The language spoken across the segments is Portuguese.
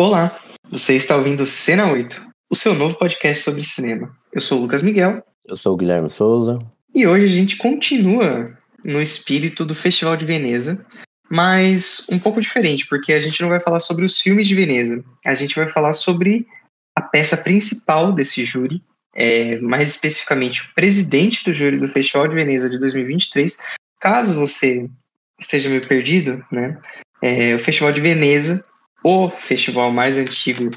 Olá, você está ouvindo Cena 8, o seu novo podcast sobre cinema. Eu sou o Lucas Miguel. Eu sou o Guilherme Souza. E hoje a gente continua no espírito do Festival de Veneza, mas um pouco diferente, porque a gente não vai falar sobre os filmes de Veneza. A gente vai falar sobre a peça principal desse júri, é, mais especificamente o presidente do júri do Festival de Veneza de 2023. Caso você esteja meio perdido, né? É, o Festival de Veneza o festival mais antigo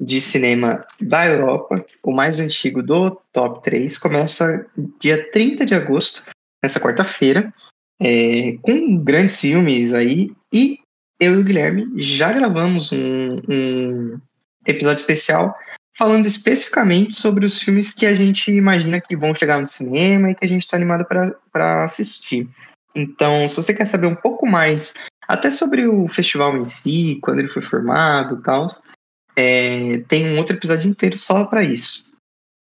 de cinema da Europa, o mais antigo do top 3, começa dia 30 de agosto, nessa quarta-feira, é, com grandes filmes aí. E eu e o Guilherme já gravamos um, um episódio especial falando especificamente sobre os filmes que a gente imagina que vão chegar no cinema e que a gente está animado para assistir. Então, se você quer saber um pouco mais até sobre o festival em si, quando ele foi formado e tal. É, tem um outro episódio inteiro só para isso.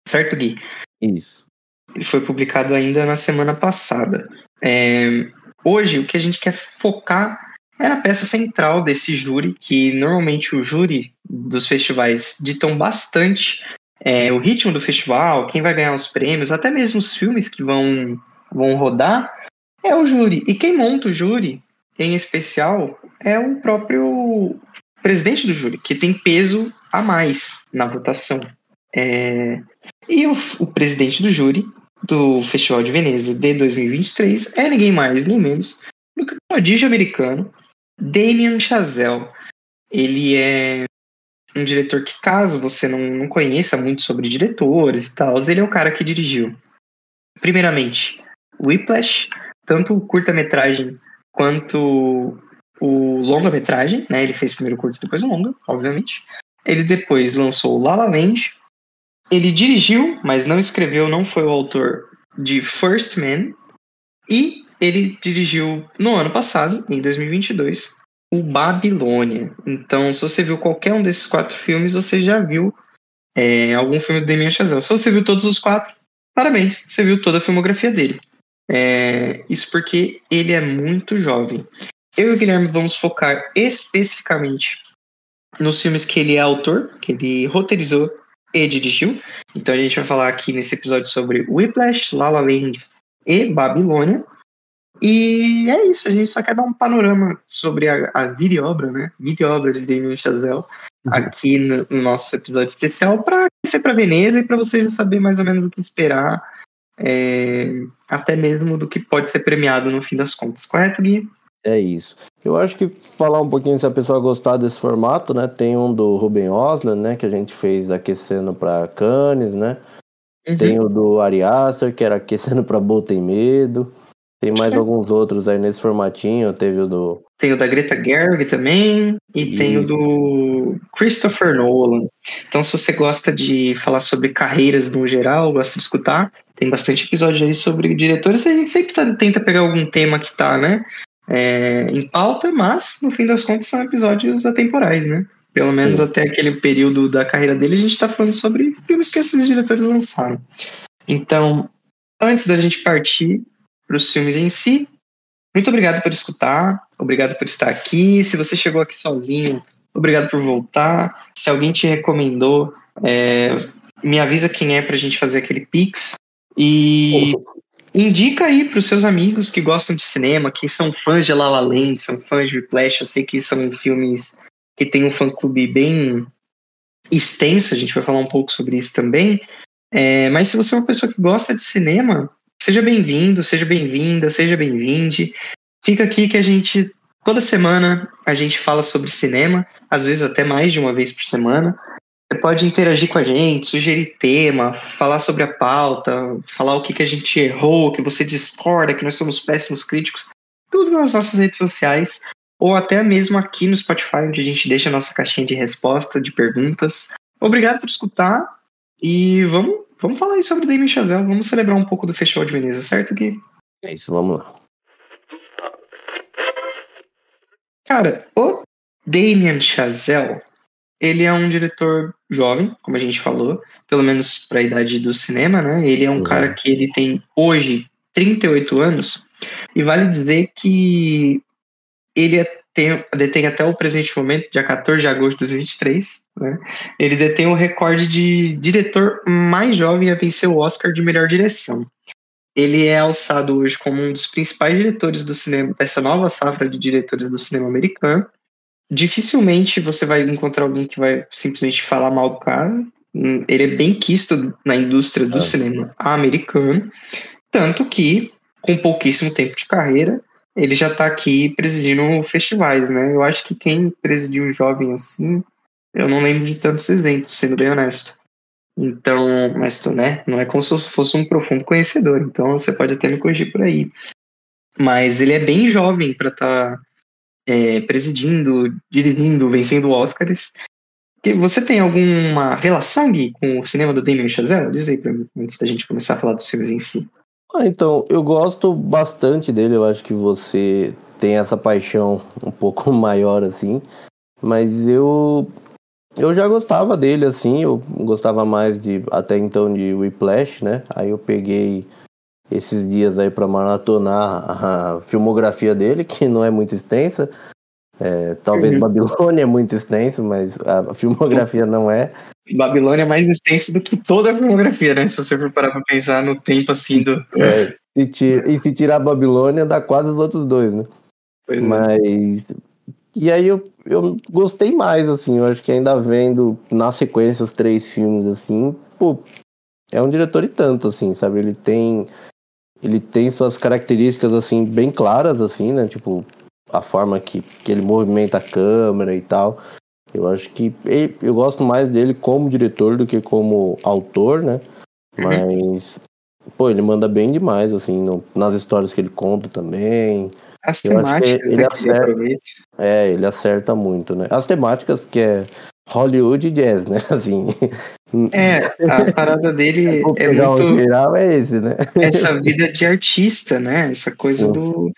Certo, Gui? Isso. Ele foi publicado ainda na semana passada. É, hoje, o que a gente quer focar é na peça central desse júri, que normalmente o júri dos festivais ditam bastante é, o ritmo do festival, quem vai ganhar os prêmios, até mesmo os filmes que vão, vão rodar, é o júri. E quem monta o júri em especial, é o próprio presidente do júri, que tem peso a mais na votação. É... E o, o, presidente do júri do Festival de Veneza de 2023 é ninguém mais, nem menos do que o prodígio americano Damien Chazelle. Ele é um diretor que, caso você não, não conheça muito sobre diretores e tal, ele é o cara que dirigiu, primeiramente, Whiplash, tanto o curta-metragem quanto o longa-metragem, né? Ele fez primeiro curto depois o longa, obviamente. Ele depois lançou La La Land. Ele dirigiu, mas não escreveu, não foi o autor de First Man. E ele dirigiu no ano passado, em 2022, o Babilônia. Então, se você viu qualquer um desses quatro filmes, você já viu é, algum filme do Damien Chazelle. Se você viu todos os quatro, parabéns, você viu toda a filmografia dele. É, isso porque ele é muito jovem. Eu e o Guilherme vamos focar especificamente nos filmes que ele é autor, que ele roteirizou e dirigiu. Então a gente vai falar aqui nesse episódio sobre Whiplash, La La Land e Babilônia. E é isso, a gente só quer dar um panorama sobre a, a vida e obra, né? Vida e obra de Damien Chazelle uhum. aqui no, no, nosso episódio especial para ser para Veneza e para vocês já saber mais ou menos o que esperar é, até mesmo do que pode ser premiado no fim das contas, correto, Gui? É isso. Eu acho que falar um pouquinho se a pessoa gostar desse formato, né? Tem um do Ruben Osler, né? Que a gente fez aquecendo para Cannes, né? Uhum. Tem o do Ari Aster, que era aquecendo para Boa Tem Medo. Tem mais alguns outros aí nesse formatinho. Teve o do. Tem o da Greta Gerwig também. E Isso. tem o do Christopher Nolan. Então, se você gosta de falar sobre carreiras no geral, gosta de escutar, tem bastante episódio aí sobre diretores. A gente sempre tá, tenta pegar algum tema que tá, né? É, em pauta, mas no fim das contas são episódios atemporais, né? Pelo menos Sim. até aquele período da carreira dele, a gente tá falando sobre filmes que esses diretores lançaram. Então, antes da gente partir para os filmes em si. Muito obrigado por escutar, obrigado por estar aqui. Se você chegou aqui sozinho, obrigado por voltar. Se alguém te recomendou, é, me avisa quem é para a gente fazer aquele pix. E indica aí para os seus amigos que gostam de cinema, que são fãs de La La Land, são fãs de Flash. Eu sei que são filmes que tem um fã-clube bem extenso, a gente vai falar um pouco sobre isso também. É, mas se você é uma pessoa que gosta de cinema, Seja bem-vindo, seja bem-vinda, seja bem-vinde. Fica aqui que a gente, toda semana, a gente fala sobre cinema, às vezes até mais de uma vez por semana. Você pode interagir com a gente, sugerir tema, falar sobre a pauta, falar o que, que a gente errou, que você discorda, que nós somos péssimos críticos. Tudo nas nossas redes sociais, ou até mesmo aqui no Spotify, onde a gente deixa a nossa caixinha de resposta, de perguntas. Obrigado por escutar e vamos Vamos falar aí sobre Damien Chazelle. Vamos celebrar um pouco do Festival de Veneza, certo, Gui? É isso, vamos lá. Cara, o Damien Chazelle, ele é um diretor jovem, como a gente falou, pelo menos para a idade do cinema, né? Ele é um uhum. cara que ele tem hoje 38 anos e vale dizer que ele é tem, detém até o presente momento, dia 14 de agosto de 2023, né? Ele detém o recorde de diretor mais jovem a vencer o Oscar de melhor direção. Ele é alçado hoje como um dos principais diretores do cinema, dessa nova safra de diretores do cinema americano. Dificilmente você vai encontrar alguém que vai simplesmente falar mal do cara. Ele é bem quisto na indústria do é. cinema americano. Tanto que, com pouquíssimo tempo de carreira, ele já está aqui presidindo festivais, né? Eu acho que quem presidiu jovem assim, eu não lembro de tantos eventos, sendo bem honesto. Então, mas né, não é como se fosse um profundo conhecedor, então você pode até me corrigir por aí. Mas ele é bem jovem para estar tá, é, presidindo, dirigindo, vencendo Oscars. Você tem alguma relação Gui, com o cinema do Damien Chazelle? Diz aí pra mim, antes da gente começar a falar dos filmes em si. Ah, então, eu gosto bastante dele, eu acho que você tem essa paixão um pouco maior assim, mas eu eu já gostava dele assim, eu gostava mais de até então de Whiplash, né? Aí eu peguei esses dias aí para maratonar a filmografia dele, que não é muito extensa. É, talvez uhum. Babilônia é muito extenso, mas a filmografia não é. Babilônia é mais extenso do que toda a filmografia, né? Se você for parar pra pensar no tempo assim do. É, e, tira, e se tirar a Babilônia, dá quase os outros dois, né? Pois mas. É. E aí eu, eu gostei mais, assim, eu acho que ainda vendo na sequência os três filmes, assim, pô, é um diretor e tanto, assim, sabe? Ele tem. Ele tem suas características, assim, bem claras, assim, né? Tipo, a forma que, que ele movimenta a câmera e tal. Eu acho que ele, eu gosto mais dele como diretor do que como autor, né? Uhum. Mas, pô, ele manda bem demais, assim, no, nas histórias que ele conta também. As eu temáticas ele, acerta, É, ele acerta muito, né? As temáticas que é Hollywood e jazz, né? Assim. É, a parada dele é muito. geral é esse, né? Essa vida de artista, né? Essa coisa do.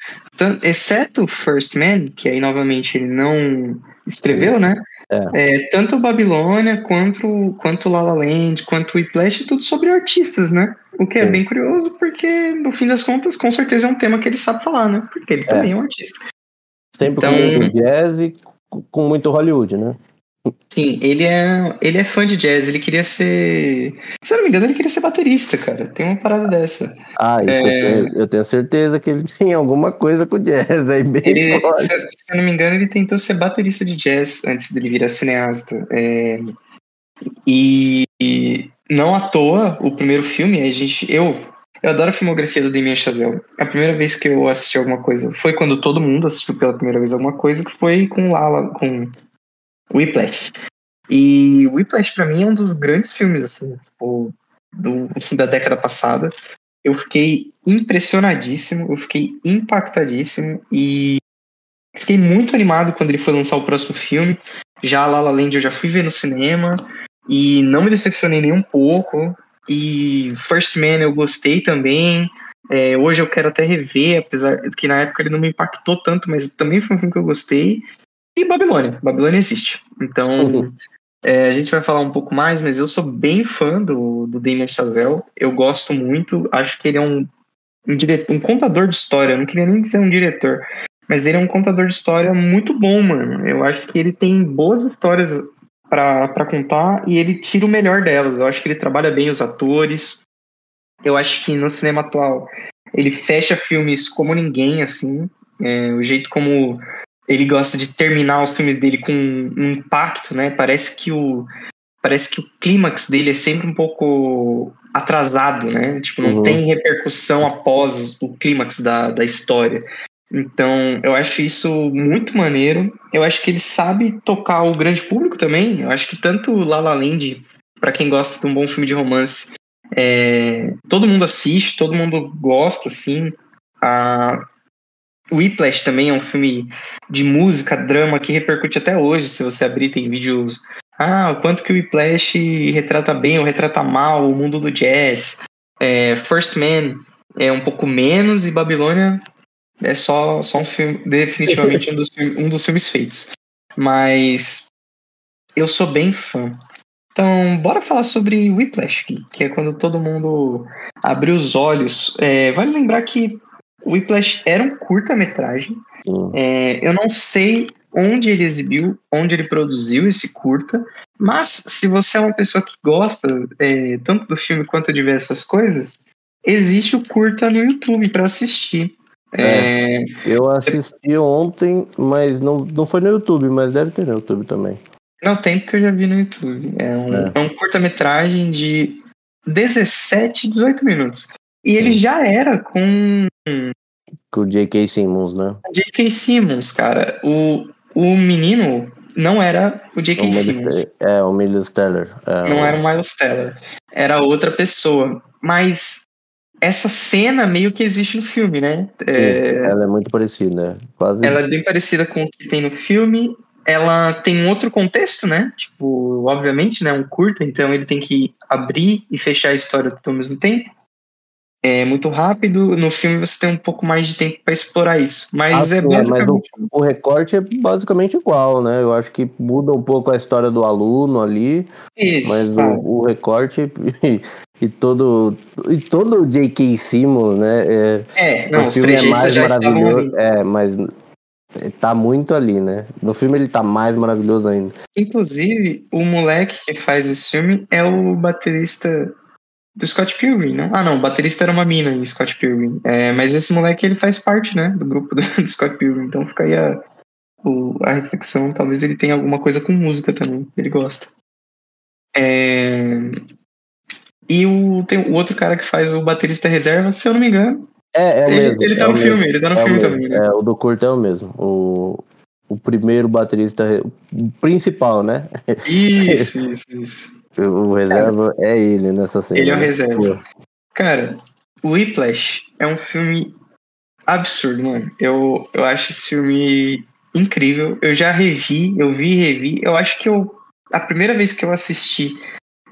Exceto First Man, que aí novamente ele não escreveu, né? É. É, tanto Babilônia quanto, quanto La La Land, quanto Whiplash, é tudo sobre artistas, né? O que é Sim. bem curioso, porque no fim das contas, com certeza é um tema que ele sabe falar, né? Porque ele é. também é um artista. Sempre então, com muito jazz e com muito Hollywood, né? Sim, ele é, ele é fã de jazz, ele queria ser. Se eu não me engano, ele queria ser baterista, cara. Tem uma parada dessa. Ah, isso é... eu, tenho, eu, tenho, certeza que ele tem alguma coisa com jazz aí bem ele, forte. Se, se, eu não me engano, ele tentou ser baterista de jazz antes dele virar cineasta. É... E, e não à toa, o primeiro filme, a gente. Eu, eu adoro a filmografia do Damien Chazelle. A primeira vez que eu assisti alguma coisa foi quando todo mundo assistiu pela primeira vez alguma coisa, que foi com Lala, com Whiplash. E Whiplash para mim é um dos grandes filmes assim, tipo, do, da década passada. Eu fiquei impressionadíssimo, eu fiquei impactadíssimo e fiquei muito animado quando ele foi lançar o próximo filme. Já La La Land eu já fui ver no cinema e não me decepcionei nem um pouco. E First Man eu gostei também. É, hoje eu quero até rever, apesar que na época ele não me impactou tanto, mas também foi um filme que eu gostei. E Babilônia. Babilônia existe. Então, uhum. é, a gente vai falar um pouco mais, mas eu sou bem fã do, do Damien Chazelle. Eu gosto muito. Acho que ele é um, um, diretor, um contador de história. Eu não queria nem dizer um diretor. Mas ele é um contador de história muito bom, mano. Eu acho que ele tem boas histórias para contar e ele tira o melhor delas. Eu acho que ele trabalha bem os atores. Eu acho que no cinema atual ele fecha filmes como ninguém, assim. É, o jeito como ele gosta de terminar os filmes dele com um impacto, né? Parece que o parece que o clímax dele é sempre um pouco atrasado, né? Tipo, não uhum. tem repercussão após o clímax da, da história. Então, eu acho isso muito maneiro. Eu acho que ele sabe tocar o grande público também. Eu acho que tanto La La Land, para quem gosta de um bom filme de romance, é, todo mundo assiste, todo mundo gosta, assim. A, Whiplash também é um filme de música, drama, que repercute até hoje. Se você abrir, tem vídeos. Ah, o quanto que o Whiplash retrata bem ou retrata mal o mundo do jazz. É, First Man é um pouco menos e Babilônia é só, só um filme, definitivamente um dos, um dos filmes feitos. Mas eu sou bem fã. Então, bora falar sobre Whiplash, que é quando todo mundo abriu os olhos. É, vale lembrar que Whiplash era um curta-metragem. É, eu não sei onde ele exibiu, onde ele produziu esse curta, mas se você é uma pessoa que gosta é, tanto do filme quanto de diversas coisas, existe o curta no YouTube para assistir. É, é, eu assisti ontem, mas não, não foi no YouTube, mas deve ter no YouTube também. Não tem porque eu já vi no YouTube. É um, é. é um curta-metragem de 17, 18 minutos. E ele já era com. Com o J.K. Simmons, né? J.K. Simmons, cara. O, o menino não era o J.K. O Simmons. É, o Miles Teller. É, não o... era o Miles Teller. Era outra pessoa. Mas essa cena meio que existe no filme, né? Sim, é... Ela é muito parecida. Quase... Ela é bem parecida com o que tem no filme. Ela tem um outro contexto, né? Tipo, obviamente, né? Um curta, então ele tem que abrir e fechar a história ao mesmo tempo é muito rápido. No filme você tem um pouco mais de tempo para explorar isso. Mas ah, é basicamente. Mas o, o, recorte é basicamente igual, né? Eu acho que muda um pouco a história do aluno ali. Isso. Mas o, o, recorte e, e, todo. E todo o J.K. Simmons, né? É, é não, o filme é mais maravilhoso. É, mas tá muito ali, né? No filme ele tá mais maravilhoso ainda. Inclusive, o moleque que faz esse filme é o baterista do Scott Pilgrim, não? Ah, não, o baterista era uma mina em Scott Pilgrim. É, mas esse moleque, ele faz parte, né, do grupo do, do Scott Pilgrim. Então fica aí a, o, a reflexão. Talvez ele tenha alguma coisa com música também. Ele gosta. É... E o, tem o outro cara que faz o baterista reserva, se eu não me engano. É, é o ele, mesmo. Ele tá é no filme, ele tá no é filme também, né? É, o do curto é o mesmo. O, o primeiro baterista o principal, né? Isso, isso, isso. O reserva é ele nessa cena. Ele é o reserva. Pô. Cara, o Whiplash é um filme absurdo, mano. Eu, eu acho esse filme incrível. Eu já revi, eu vi e revi. Eu acho que eu. A primeira vez que eu assisti,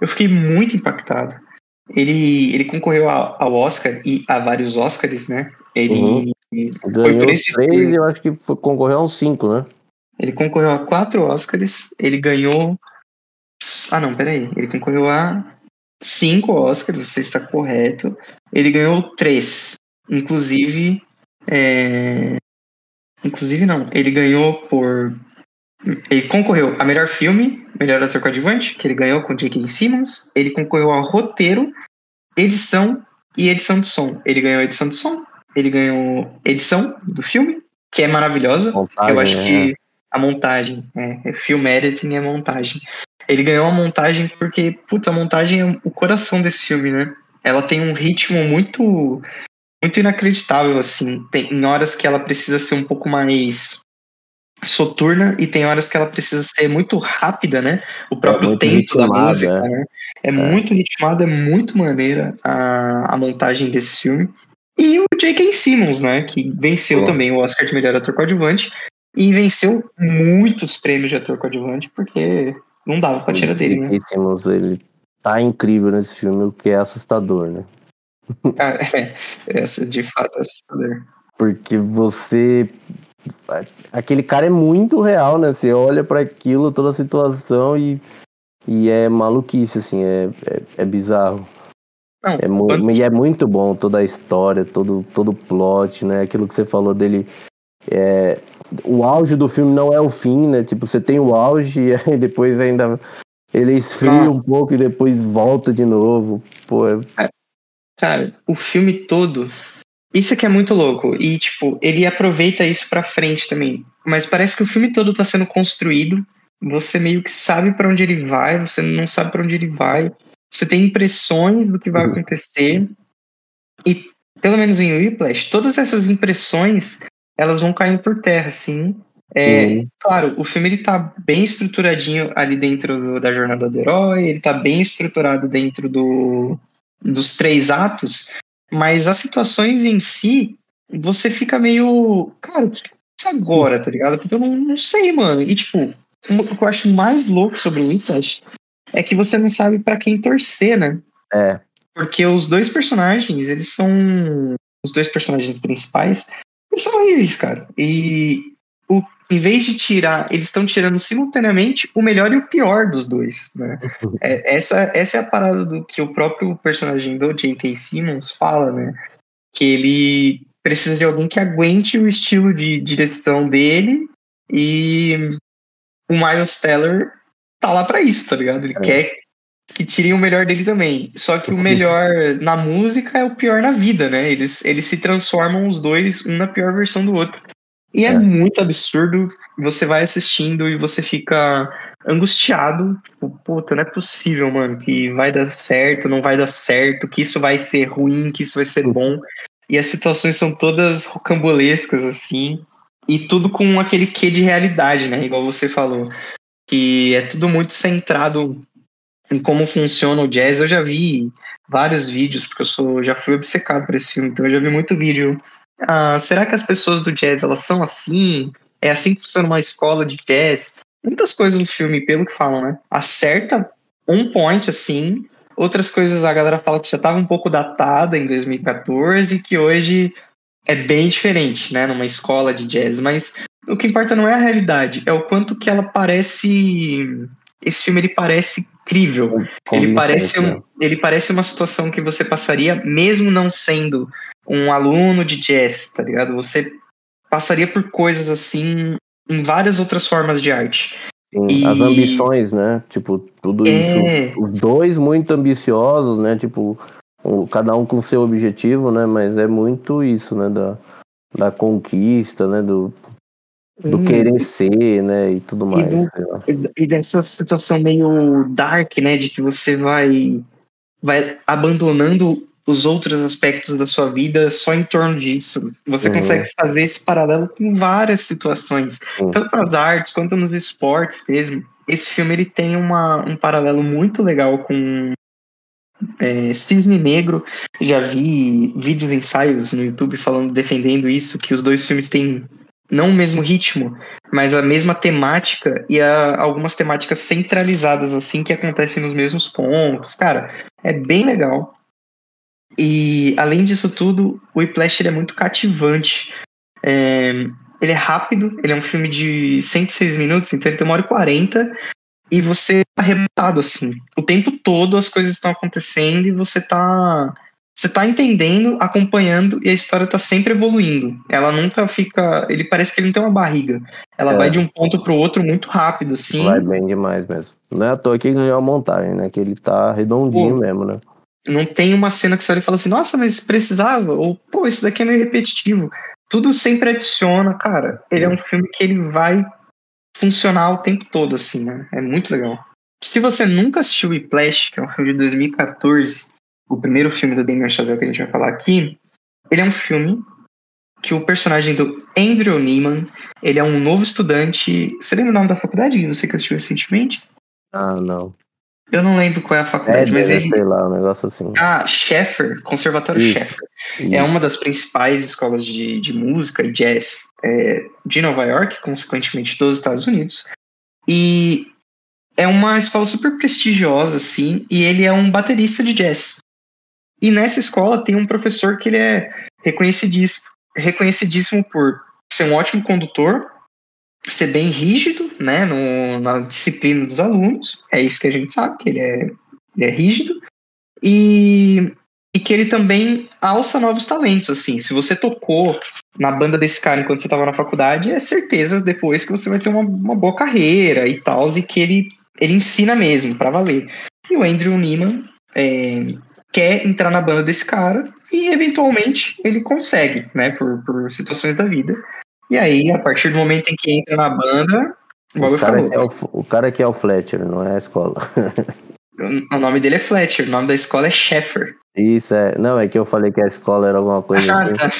eu fiquei muito impactado. Ele, ele concorreu ao, Oscar e a vários Oscars, né? Ele uhum. ganhou três, filme. eu acho que foi, concorreu a uns cinco, né? Ele concorreu a quatro Oscars, ele ganhou ah, não, peraí. Ele concorreu a cinco Oscars, você está correto. Ele ganhou três. Inclusive. É... Inclusive, não. Ele ganhou por. Ele concorreu a melhor filme, melhor ator coadjuvante, que ele ganhou com J.K. Simmons. Ele concorreu ao roteiro, edição e edição de som. Ele ganhou edição de som, ele ganhou edição do filme, que é maravilhosa. Montagem, eu acho é. que a montagem, é, é film editing é montagem. Ele ganhou a montagem porque, putz, a montagem é o coração desse filme, né? Ela tem um ritmo muito muito inacreditável, assim. Tem em horas que ela precisa ser um pouco mais soturna e tem horas que ela precisa ser muito rápida, né? O próprio é tempo da música, é. né? É, é, muito ritmada, é muito maneira a, a montagem desse filme. E o J.K. Simmons, né? Que venceu também o Oscar de melhor ator coadjuvante e venceu muitos prêmios de ator coadjuvante, porque não dava pra tirar dele, né? Simmons, ele tá incrível nesse filme, o que é assustador, né? Ah, é, essa de fato é assustador. Porque você. Aquele cara é muito real, né? Você olha para aquilo, toda a situação e, e é maluquice, assim, é, é, é bizarro. Não, é quanto... E é muito bom toda a história, todo, todo o plot, né? Aquilo que você falou dele é, o auge do filme não é o fim, né? Tipo, você tem o auge e aí depois ainda ele esfria ah. um pouco e depois volta de novo. Pô, é... Cara, o filme todo. Isso aqui é muito louco. E, tipo, ele aproveita isso pra frente também. Mas parece que o filme todo tá sendo construído. Você meio que sabe para onde ele vai, você não sabe para onde ele vai. Você tem impressões do que vai uhum. acontecer. E, pelo menos em Whiplash, todas essas impressões elas vão caindo por terra, sim. É, uhum. Claro, o filme ele tá bem estruturadinho ali dentro do, da jornada do herói, ele tá bem estruturado dentro do, dos três atos, mas as situações em si, você fica meio. Cara, o que é agora, tá ligado? Porque eu não, não sei, mano. E tipo, o que eu acho mais louco sobre o Whiplash é que você não sabe para quem torcer, né? É. Porque os dois personagens, eles são. Os dois personagens principais, eles são horríveis, cara. E o, em vez de tirar, eles estão tirando simultaneamente o melhor e o pior dos dois. Né? É, essa, essa é a parada do que o próprio personagem do J.K. Simmons fala, né? Que ele precisa de alguém que aguente o estilo de direção dele e o Miles Teller tá lá para isso, tá ligado? Ele é. quer que tirem o melhor dele também. Só que o melhor na música é o pior na vida, né? Eles, eles se transformam os dois, um na pior versão do outro. E é, é muito absurdo. Você vai assistindo e você fica angustiado. Tipo, puta, não é possível, mano, que vai dar certo, não vai dar certo, que isso vai ser ruim, que isso vai ser bom. E as situações são todas rocambolescas, assim. E tudo com aquele quê de realidade, né? Igual você falou. Que é tudo muito centrado em como funciona o jazz. Eu já vi vários vídeos, porque eu sou, já fui obcecado por esse filme, então eu já vi muito vídeo. Ah, será que as pessoas do jazz elas são assim? É assim que funciona uma escola de jazz? Muitas coisas no filme, pelo que falam, né? Acerta um point assim. Outras coisas a galera fala que já estava um pouco datada em 2014 que hoje é bem diferente, né? Numa escola de jazz. Mas o que importa não é a realidade, é o quanto que ela parece. Esse filme ele parece incrível. Ele parece, um, ele parece uma situação que você passaria, mesmo não sendo um aluno de jazz, tá ligado? Você passaria por coisas assim em várias outras formas de arte. Sim, e... As ambições, né? Tipo, tudo é... isso. Os dois muito ambiciosos, né? Tipo, cada um com seu objetivo, né? Mas é muito isso, né? Da, da conquista, né? Do, do hum. querer ser, né, e tudo mais. E, do, e, dessa situação meio dark, né, de que você vai vai abandonando os outros aspectos da sua vida só em torno disso. Você uhum. consegue fazer esse paralelo com várias situações, uhum. tanto nas artes quanto nos esportes mesmo. Esse filme ele tem uma, um paralelo muito legal com é, Cisne Negro. Já vi vídeos ensaios no YouTube falando, defendendo isso, que os dois filmes têm não o mesmo ritmo, mas a mesma temática e a, algumas temáticas centralizadas, assim, que acontecem nos mesmos pontos. Cara, é bem legal. E, além disso tudo, o Whiplash é muito cativante. É, ele é rápido, ele é um filme de 106 minutos, então ele tem uma hora e 40, e você tá arrebatado, assim. O tempo todo as coisas estão acontecendo e você tá você tá entendendo, acompanhando e a história tá sempre evoluindo. Ela nunca fica. Ele parece que ele não tem uma barriga. Ela é. vai de um ponto pro outro muito rápido, assim. Vai bem demais mesmo. Não é à toa que ganhou a montagem, né? Que ele tá redondinho pô, mesmo, né? Não tem uma cena que você olha e fala assim, nossa, mas precisava? Ou, pô, isso daqui é meio repetitivo. Tudo sempre adiciona, cara. Ele é um filme que ele vai funcionar o tempo todo, assim, né? É muito legal. Se você nunca assistiu Whiplash, que é um filme de 2014, o primeiro filme do Damien Chazelle que a gente vai falar aqui, ele é um filme que o personagem do Andrew Neiman, ele é um novo estudante. Você lembra o nome da faculdade? Você que assistiu recentemente? Ah, não. Eu não lembro qual é a faculdade, é, mas ele. Sei lá, um negócio assim. Ah, Sheffer, Conservatório isso, Sheffer. Isso. É uma das principais escolas de, de música e jazz é, de Nova York, consequentemente dos Estados Unidos. E é uma escola super prestigiosa, assim, e ele é um baterista de jazz. E nessa escola tem um professor que ele é reconhecidíssimo, reconhecidíssimo por ser um ótimo condutor, ser bem rígido, né, no, na disciplina dos alunos. É isso que a gente sabe, que ele é, ele é rígido. E, e que ele também alça novos talentos, assim. Se você tocou na banda desse cara enquanto você estava na faculdade, é certeza depois que você vai ter uma, uma boa carreira e tal, e que ele, ele ensina mesmo, para valer. E o Andrew Neiman é, quer entrar na banda desse cara e eventualmente ele consegue, né, por, por situações da vida. E aí, a partir do momento em que entra na banda, o cara, falou, é o, o cara que é o Fletcher, não é a escola. o nome dele é Fletcher, o nome da escola é Sheffer. Isso, é. Não, é que eu falei que a escola era alguma coisa ah, assim. Tá.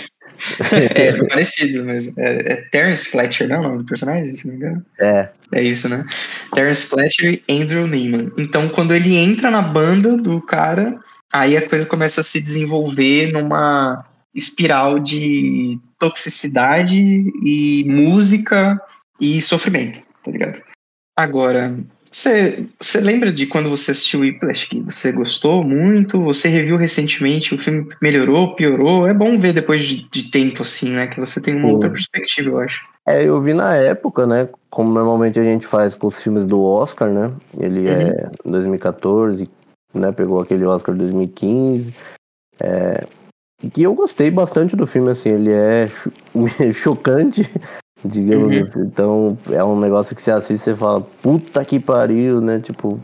é, é parecido, mas é, é Terence Fletcher, não é o nome do personagem, se não me engano? É. É isso, né? Terence Fletcher e Andrew Neiman. Então, quando ele entra na banda do cara, aí a coisa começa a se desenvolver numa espiral de toxicidade e música e sofrimento, tá ligado? Agora, você, lembra de quando você assistiu Whiplash que você gostou muito? Você reviu recentemente, o filme melhorou, piorou? É bom ver depois de, de tempo, assim, né? Que você tem uma Sim. outra perspectiva, eu acho. É, eu vi na época, né? Como normalmente a gente faz com os filmes do Oscar, né? Ele uhum. é 2014, né? Pegou aquele Oscar 2015. É, que eu gostei bastante do filme, assim, ele é cho chocante, digamos uhum. assim. Então, é um negócio que você assiste e fala, puta que pariu, né? Tipo,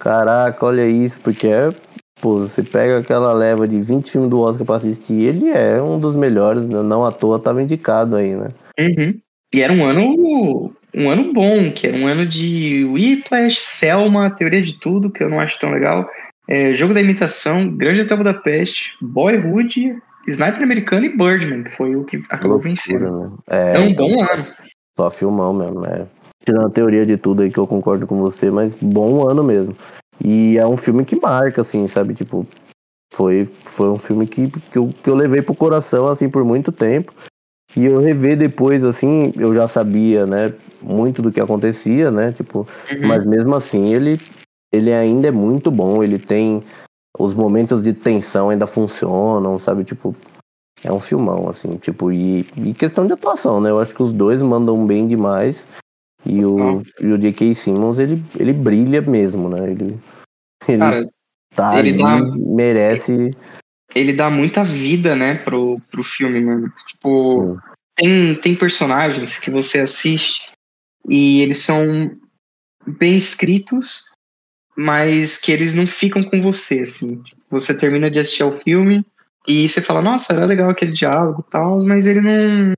caraca, olha isso, porque é. Pô, você pega aquela leva de 20 filmes do Oscar pra assistir, ele é um dos melhores, né? não à toa tava indicado aí, né? Uhum. E era um ano um ano bom, que era um ano de Whiplash, Selma, Teoria de Tudo, que eu não acho tão legal, é, Jogo da Imitação, Grande Hotel Budapeste, Boyhood, Sniper Americano e Birdman, que foi o que acabou vencendo. Né? É, é, um bom ano. Só filmão mesmo, é. Tirando a teoria de tudo aí que eu concordo com você, mas bom ano mesmo. E é um filme que marca, assim, sabe? Tipo, foi, foi um filme que, que, eu, que eu levei pro coração, assim, por muito tempo. E eu rever depois, assim, eu já sabia, né, muito do que acontecia, né, tipo, uhum. mas mesmo assim ele, ele ainda é muito bom, ele tem os momentos de tensão ainda funcionam, sabe, tipo, é um filmão, assim, tipo, e, e questão de atuação, né, eu acho que os dois mandam bem demais e o, e o J.K. Simmons, ele, ele brilha mesmo, né, ele, ele Cara, tá ele ali, dá, merece ele dá muita vida, né, pro, pro filme, mano. Tipo, tem, tem personagens que você assiste e eles são bem escritos, mas que eles não ficam com você, assim. Você termina de assistir ao filme e você fala, nossa, era legal aquele diálogo e tal, mas ele não,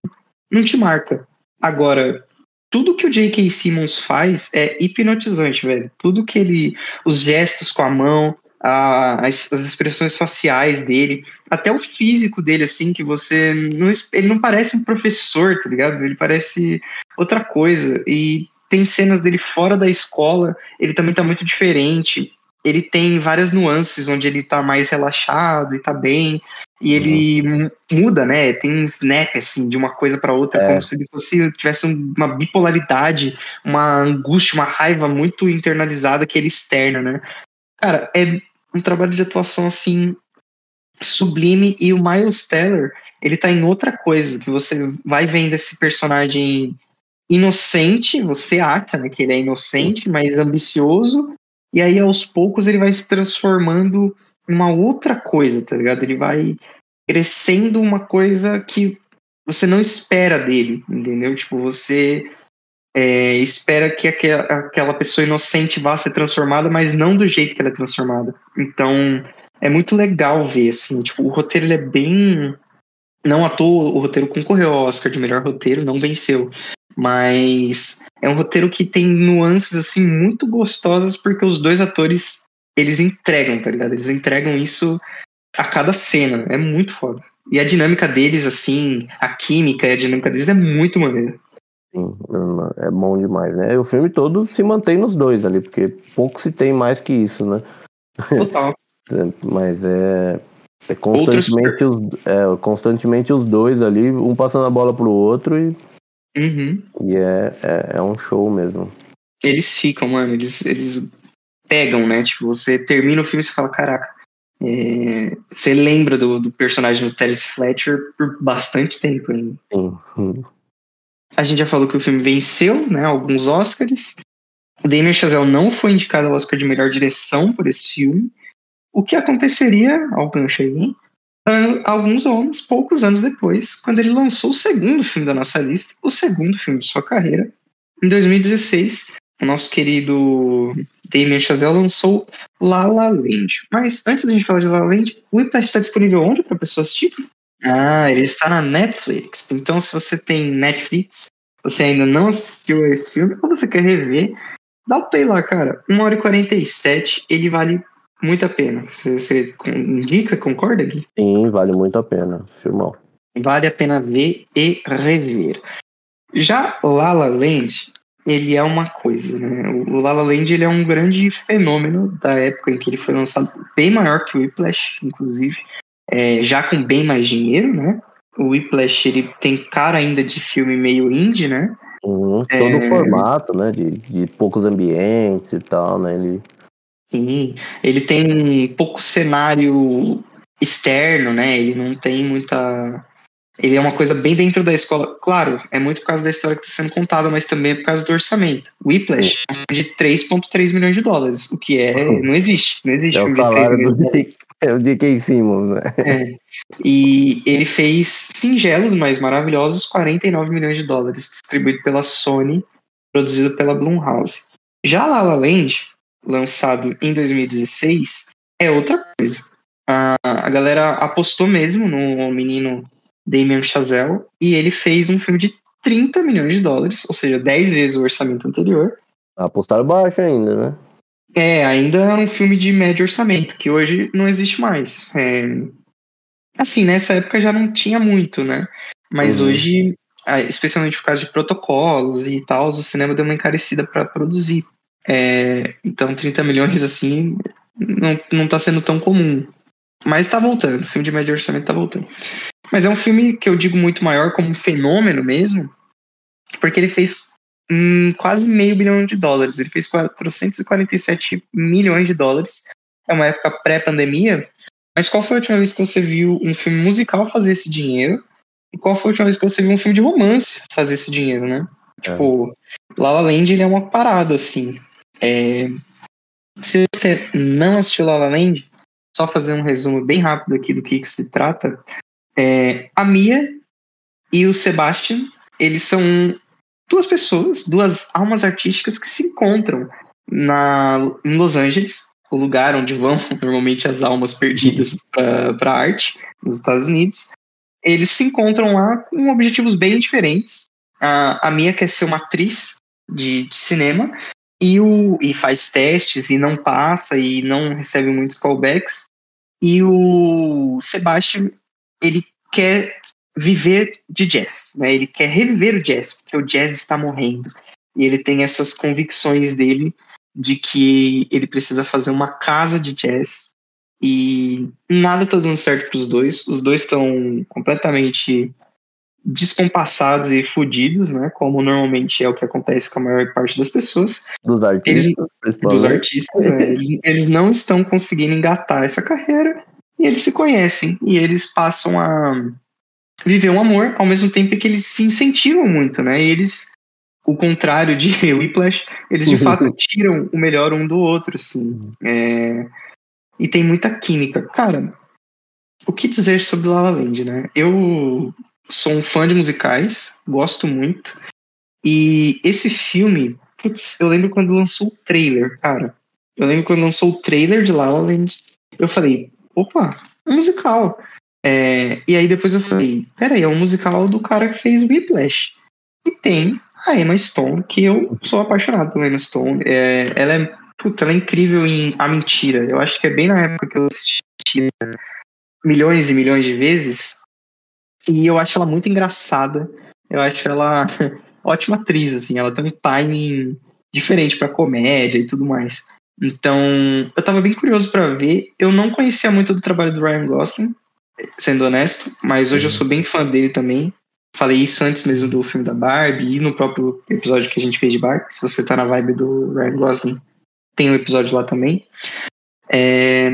não te marca. Agora, tudo que o J.K. Simmons faz é hipnotizante, velho. Tudo que ele. Os gestos com a mão, a, as, as, expressões faciais dele, até o físico dele, assim, que você. Não, ele não parece um professor, tá ligado? Ele parece outra coisa. E tem cenas dele fora da escola, ele também tá muito diferente. Ele tem várias nuances onde ele tá mais relaxado e tá bem. E ele uhum. muda, né? Tem um snap, assim, de uma coisa para outra, é. como se ele fosse, tivesse uma bipolaridade, uma angústia, uma raiva muito internalizada que ele externa, né? Cara, é um trabalho de atuação assim sublime e o Miles Teller, ele tá em outra coisa, que você vai vendo esse personagem inocente, você acha né, que ele é inocente, mas ambicioso, e aí aos poucos ele vai se transformando em uma outra coisa, tá ligado? Ele vai crescendo uma coisa que você não espera dele, entendeu? Tipo, você é, espera que aquela, aquela pessoa inocente vá ser transformada, mas não do jeito que ela é transformada. Então, é muito legal ver, assim, tipo, o roteiro ele é bem... Não à toa, o roteiro concorreu ao Oscar de melhor roteiro, não venceu. Mas é um roteiro que tem nuances, assim, muito gostosas, porque os dois atores, eles entregam, tá ligado? Eles entregam isso a cada cena. É muito foda. E a dinâmica deles, assim, a química e a dinâmica deles é muito maneira. Sim, é bom demais, né? O filme todo se mantém nos dois ali, porque pouco se tem mais que isso, né? Total. Mas é, é constantemente, os, é constantemente os dois ali, um passando a bola pro outro e, uhum. e é, é, é, um show mesmo. Eles ficam, mano, eles, eles pegam, né? Tipo, você termina o filme e você fala, caraca, é, você lembra do, do personagem do Terence Fletcher por bastante tempo ainda. Sim. A gente já falou que o filme venceu, né, alguns Oscars. Damien Chazelle não foi indicado ao Oscar de melhor direção por esse filme. O que aconteceria, ao gancho aí, alguns anos, poucos anos depois, quando ele lançou o segundo filme da nossa lista, o segundo filme de sua carreira, em 2016, o nosso querido Damien Chazelle lançou La La Land. Mas antes da gente falar de La La Land, o Whiplash está disponível onde para pessoa assistir? Ah, ele está na Netflix. Então, se você tem Netflix, você ainda não assistiu esse filme, ou você quer rever, dá o play lá, cara. 1 hora e 47, ele vale muito a pena. Você, você indica, concorda, Gui? Sim, vale muito a pena. Filmão. Vale a pena ver e rever. Já La La Land, ele é uma coisa, né? O La La Land ele é um grande fenômeno da época em que ele foi lançado, bem maior que o Whiplash, inclusive é, já com bem mais dinheiro, né? O Whiplash, ele tem cara ainda de filme meio indie, né? Uhum, todo é... o formato, né? De, de poucos ambientes e tal, né? Ele... Sim, ele tem pouco cenário externo, né? Ele não tem muita... Ele é uma coisa bem dentro da escola. Claro, é muito por causa da história que está sendo contada, mas também é por causa do orçamento. O Whiplash é de 3,3 milhões de dólares, o que é. Não existe. Não existe é filme o salário de 3 milhões. É o D.K. Simmons, né? É. E ele fez singelos, mas maravilhosos 49 milhões de dólares, distribuído pela Sony, produzido pela Blumhouse. Já La La Land, lançado em 2016, é outra coisa. A, a galera apostou mesmo no menino Damien Chazelle e ele fez um filme de 30 milhões de dólares, ou seja, 10 vezes o orçamento anterior. Apostaram baixo ainda, né? É, ainda é um filme de médio orçamento, que hoje não existe mais. É... Assim, nessa época já não tinha muito, né? Mas uhum. hoje, especialmente por causa de protocolos e tal, o cinema deu uma encarecida para produzir. É... Então, 30 milhões, assim, não, não tá sendo tão comum. Mas tá voltando, o filme de médio orçamento tá voltando. Mas é um filme que eu digo muito maior como um fenômeno mesmo, porque ele fez hum, quase meio bilhão de dólares. Ele fez 447 milhões de dólares. É uma época pré-pandemia. Mas qual foi a última vez que você viu um filme musical fazer esse dinheiro? E qual foi a última vez que você viu um filme de romance fazer esse dinheiro, né? É. Tipo, La La Land ele é uma parada, assim. É... Se você não assistiu La La Land, só fazer um resumo bem rápido aqui do que, que se trata. É, a Mia e o Sebastian, eles são duas pessoas, duas almas artísticas que se encontram na, em Los Angeles, o lugar onde vão normalmente as almas perdidas para a arte, nos Estados Unidos. Eles se encontram lá com objetivos bem diferentes. A, a Mia quer ser uma atriz de, de cinema e, o, e faz testes e não passa e não recebe muitos callbacks. E o Sebastian, ele quer viver de jazz, né? Ele quer reviver o jazz, porque o jazz está morrendo. E ele tem essas convicções dele de que ele precisa fazer uma casa de jazz e nada está dando certo para os dois. Os dois estão completamente descompassados e fodidos, né? Como normalmente é o que acontece com a maior parte das pessoas. Dos artistas. Eles, dos artistas, é, eles, eles não estão conseguindo engatar essa carreira e eles se conhecem e eles passam a viver um amor ao mesmo tempo que eles se incentivam muito, né? E eles, o contrário de Whiplash, eles de fato tiram o melhor um do outro, assim. É... E tem muita química. Cara, o que dizer sobre La La Land, né? Eu sou um fã de musicais, gosto muito. E esse filme, putz, eu lembro quando lançou o trailer, cara. Eu lembro quando lançou o trailer de La La Land, eu falei, opa, é musical. É, e aí depois eu falei, peraí, é um musical do cara que fez Whiplash. E tem a Emma Stone, que eu sou apaixonado pela Emma Stone. É, ela é, puta, ela é incrível em A Mentira. Eu acho que é bem na época que eu assisti milhões e milhões de vezes. E eu acho ela muito engraçada. Eu acho ela ótima atriz, assim. Ela tem um timing diferente para comédia e tudo mais. Então, eu tava bem curioso para ver. Eu não conhecia muito do trabalho do Ryan Gosling, sendo honesto, mas hoje eu sou bem fã dele também. Falei isso antes mesmo do filme da Barbie e no próprio episódio que a gente fez de Barbie. Se você tá na vibe do Ryan Gosling, tem um episódio lá também. É,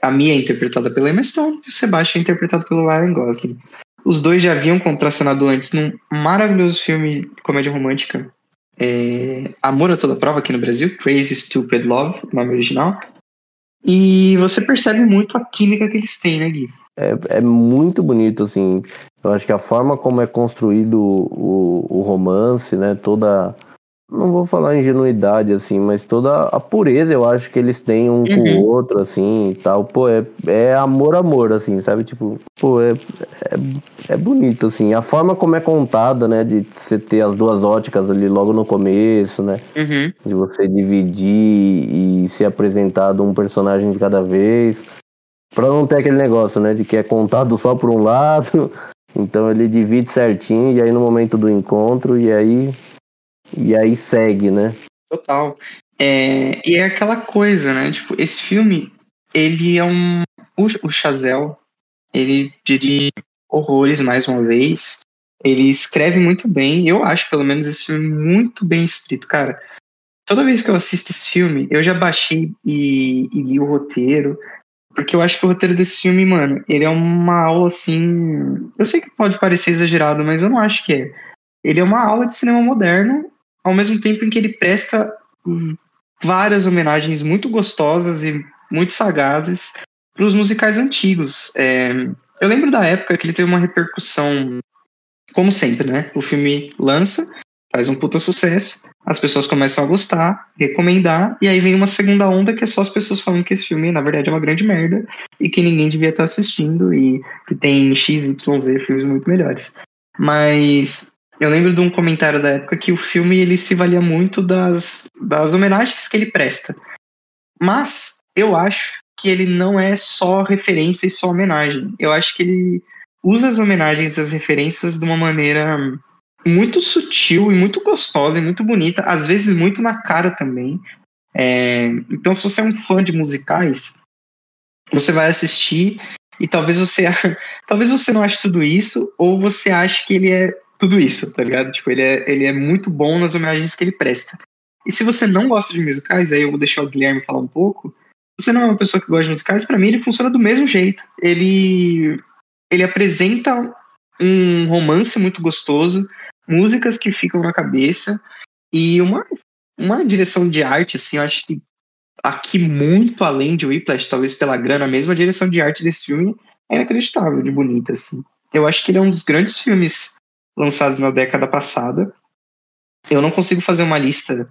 a Mia é interpretada pela Emma Stone e o Sebastian é interpretado pelo Ryan Gosling. Os dois já haviam contracenado antes num maravilhoso filme de comédia romântica, é, Amor a Toda Prova aqui no Brasil, Crazy Stupid Love, nome original. E você percebe muito a química que eles têm, né, Gui? É, é muito bonito, assim. Eu acho que a forma como é construído o, o romance, né? Toda não vou falar ingenuidade, assim, mas toda a pureza eu acho que eles têm um uhum. com o uhum. outro, assim, e tal. Pô, é, é amor, amor, assim, sabe? Tipo, pô, é, é, é bonito, assim. A forma como é contada, né, de você ter as duas óticas ali logo no começo, né? Uhum. De você dividir e ser apresentado um personagem de cada vez. Pra não ter aquele negócio, né, de que é contado só por um lado. Então ele divide certinho, e aí no momento do encontro, e aí e aí segue, né? Total. É, e é aquela coisa, né? Tipo, esse filme, ele é um. O, Chazelle, ele dirige horrores mais uma vez. Ele escreve muito bem. Eu acho, pelo menos, esse filme muito bem escrito, cara. Toda vez que eu assisto esse filme, eu já baixei e, e li o roteiro. Porque eu acho que o roteiro desse filme, mano, ele é uma aula assim. Eu sei que pode parecer exagerado, mas eu não acho que é. Ele é uma aula de cinema moderno ao mesmo tempo em que ele presta várias homenagens muito gostosas e muito sagazes pros musicais antigos. É, eu lembro da época que ele teve uma repercussão, como sempre, né? O filme lança, faz um puta sucesso, as pessoas começam a gostar, recomendar, e aí vem uma segunda onda que é só as pessoas falando que esse filme, na verdade, é uma grande merda e que ninguém devia estar assistindo e que tem XYZ filmes muito melhores. Mas eu lembro de um comentário da época que o filme ele se valia muito das, das homenagens que ele presta. Mas eu acho que ele não é só referência e só homenagem. Eu acho que ele usa as homenagens e as referências de uma maneira muito sutil e muito gostosa e muito bonita, às vezes muito na cara também. É, então, se você é um fã de musicais, você vai assistir e talvez você talvez você não ache tudo isso ou você ache que ele é tudo isso, tá ligado? Tipo, ele é, ele é muito bom nas homenagens que ele presta. E se você não gosta de musicais, aí eu vou deixar o Guilherme falar um pouco. Se você não é uma pessoa que gosta de musicais, para mim ele funciona do mesmo jeito. Ele ele apresenta um romance muito gostoso, músicas que ficam na cabeça e uma, uma direção de arte, assim, eu acho que aqui muito além de Whiplash, talvez pela grana a direção de arte desse filme é inacreditável de bonita, assim. Eu acho que ele é um dos grandes filmes lançados na década passada. Eu não consigo fazer uma lista,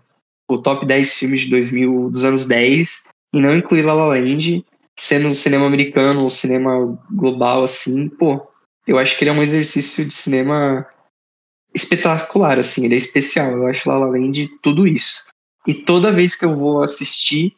o top 10 filmes de 2000, dos anos 10, e não incluir La La Land, sendo o cinema americano ou cinema global, assim, pô, eu acho que ele é um exercício de cinema espetacular, assim, ele é especial. Eu acho La La Land tudo isso. E toda vez que eu vou assistir,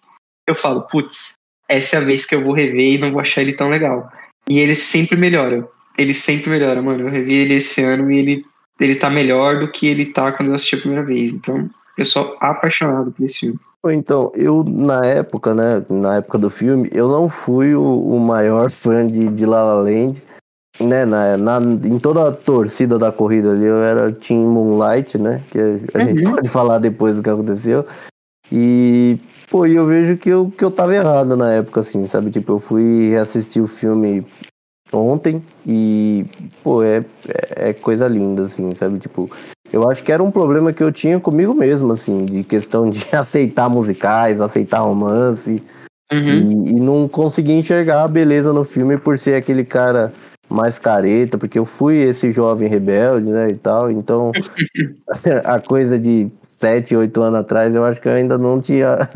eu falo, putz, essa é a vez que eu vou rever e não vou achar ele tão legal. E ele sempre melhora. Ele sempre melhora, mano. Eu revi ele esse ano e ele, ele tá melhor do que ele tá quando eu assisti a primeira vez. Então, eu sou apaixonado por esse filme. Então, eu, na época, né, na época do filme, eu não fui o, o maior fã de, de La La Land né, na, na, em toda a torcida da corrida ali, eu era Team Moonlight, né? Que a, uhum. gente pode falar depois do que aconteceu. E, pô, eu vejo que eu, que eu tava errado na época, assim, sabe? Tipo, eu fui reassistir o filme ontem e, pô, é, é, é coisa linda, assim, sabe? Tipo, eu acho que era um problema que eu tinha comigo mesmo, assim, de questão de aceitar musicais, aceitar romance. Uhum. E, e não conseguir enxergar a beleza no filme por ser aquele cara mais careta, porque eu fui esse jovem rebelde, né, e tal, então a coisa de sete, oito anos atrás, eu acho que eu ainda não tinha,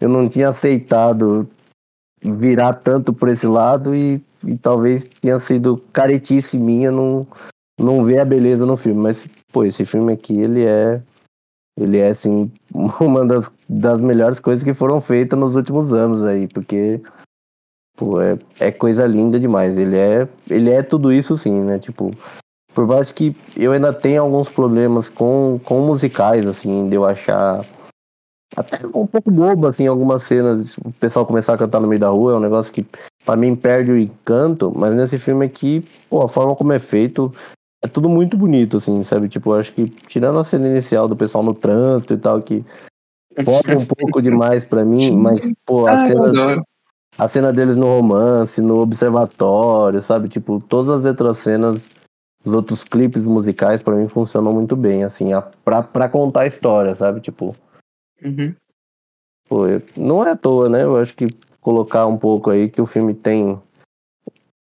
eu não tinha aceitado virar tanto por esse lado e, e talvez tenha sido caretice minha não, não ver a beleza no filme, mas, pô, esse filme aqui, ele é, ele é, assim, uma das, das melhores coisas que foram feitas nos últimos anos aí, porque Pô, é, é coisa linda demais. Ele é, ele é tudo isso sim, né? Tipo, por mais que eu ainda tenha alguns problemas com, com musicais, assim, de eu achar até um pouco bobo, assim, algumas cenas, o pessoal começar a cantar no meio da rua, é um negócio que para mim perde o encanto, mas nesse filme aqui, pô, a forma como é feito é tudo muito bonito, assim, sabe? Tipo, acho que tirando a cena inicial do pessoal no trânsito e tal, que pode um pouco demais para mim, mas, pô, a cena a cena deles no romance, no observatório, sabe? Tipo, todas as outras cenas, os outros clipes musicais, para mim funcionam muito bem, assim, a, pra, pra contar a história, sabe? Tipo. Uhum. Pô, não é à toa, né? Eu acho que colocar um pouco aí que o filme tem.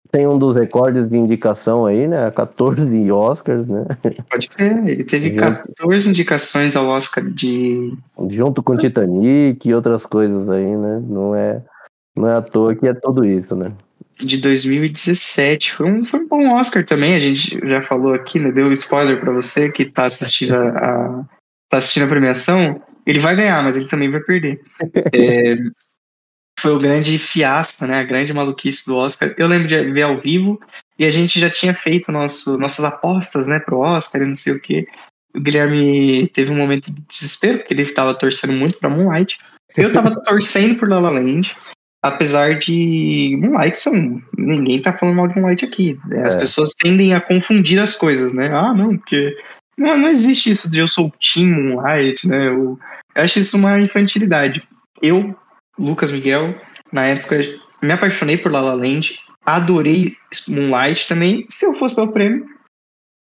Tem um dos recordes de indicação aí, né? 14 Oscars, né? Pode crer, ele teve 14 indicações ao Oscar de. Junto com Titanic e outras coisas aí, né? Não é. Não é à toa que é tudo isso, né? De 2017. Foi um, foi um bom Oscar também. A gente já falou aqui, né? Deu spoiler para você que tá assistindo a, a, tá assistindo a premiação. Ele vai ganhar, mas ele também vai perder. é, foi o grande fiasco, né? A grande maluquice do Oscar. Eu lembro de ver ao vivo e a gente já tinha feito nosso, nossas apostas, né, pro Oscar e não sei o que. O Guilherme teve um momento de desespero, porque ele estava torcendo muito para Moonlight. Eu estava torcendo por La La Land. Apesar de Moonlight são. Ninguém tá falando mal de Moonlight aqui. As é. pessoas tendem a confundir as coisas, né? Ah, não, porque. Não, não existe isso de eu sou Team Moonlight, né? Eu, eu acho isso uma infantilidade. Eu, Lucas Miguel, na época, me apaixonei por La La Land, adorei Moonlight também. Se eu fosse dar o prêmio,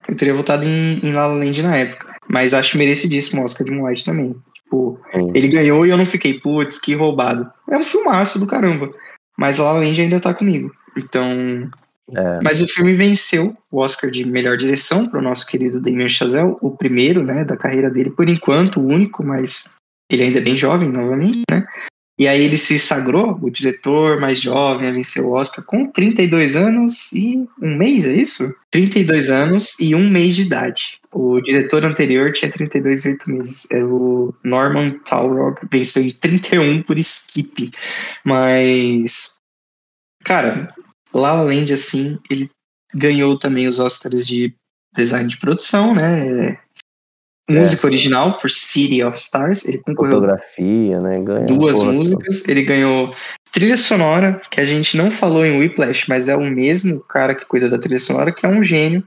eu teria votado em, em La La Land na época. Mas acho merecidíssimo o Oscar de Moonlight também. Tipo, ele ganhou e eu não fiquei, putz, que roubado. É um filmaço do caramba. mas La La Land ainda tá comigo. Então, é. Mas o filme venceu o Oscar de melhor direção para o nosso querido Damien Chazelle, o primeiro, né, da carreira dele, por enquanto, o único, mas ele ainda é bem jovem, novamente, né? E aí ele se sagrou, o diretor mais jovem, a vencer o Oscar com 32 anos e um mês, é isso? 32 anos e um mês de idade. O diretor anterior tinha 32 e 8 meses. Era o Norman Taurog, venceu em 31 por skip. Mas, cara, La La Land, assim, ele ganhou também os Oscars de design de produção, né? Música é. original por City of Stars. Ele concorreu. Fotografia, né? Ganha duas músicas. Ele ganhou trilha sonora, que a gente não falou em Whiplash, mas é o mesmo cara que cuida da trilha sonora, que é um gênio.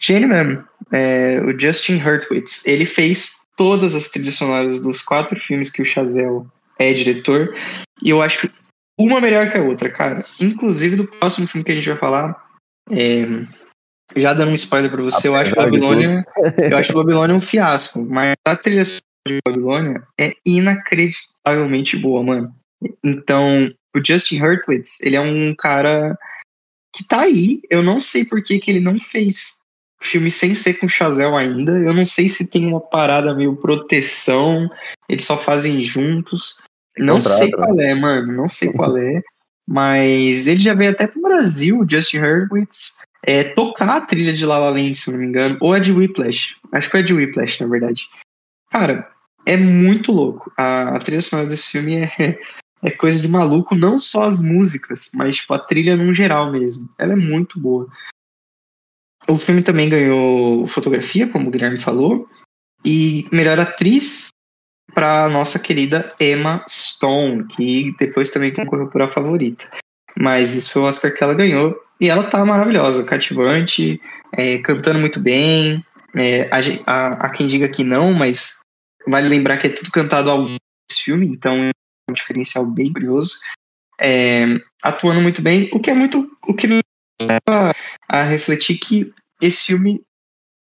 Gênio mesmo. É, o Justin Hurtwitz. Ele fez todas as trilhas sonoras dos quatro filmes que o Chazelle é diretor. E eu acho uma melhor que a outra, cara. Inclusive do próximo filme que a gente vai falar. É, já dando um spoiler pra você, Apesar eu acho Babilônia. eu acho Babilônia um fiasco. Mas a trilha de Babilônia é inacreditavelmente boa, mano. Então, o Justin Hurtwitz, ele é um cara que tá aí. Eu não sei por que, que ele não fez filme sem ser com Chazelle ainda. Eu não sei se tem uma parada meio proteção, eles só fazem juntos. Não sei qual é, mano. Não sei qual é. Mas ele já veio até pro Brasil, Justin Hurwitz, é, tocar a trilha de La La Land, se não me engano. Ou é de Whiplash. Acho que foi de Whiplash, na verdade. Cara, é muito louco. A, a trilha sonora desse filme é, é coisa de maluco. Não só as músicas, mas tipo, a trilha no geral mesmo. Ela é muito boa. O filme também ganhou fotografia, como o Guilherme falou. E melhor atriz para nossa querida Emma Stone, que depois também concorreu por a favorita. Mas isso foi o Oscar que ela ganhou. E ela tá maravilhosa, cativante, é, cantando muito bem. É, a, a, quem diga que não, mas vale lembrar que é tudo cantado ao filme, então é um diferencial bem curioso. É, atuando muito bem, o que é muito. o que me leva a refletir que esse filme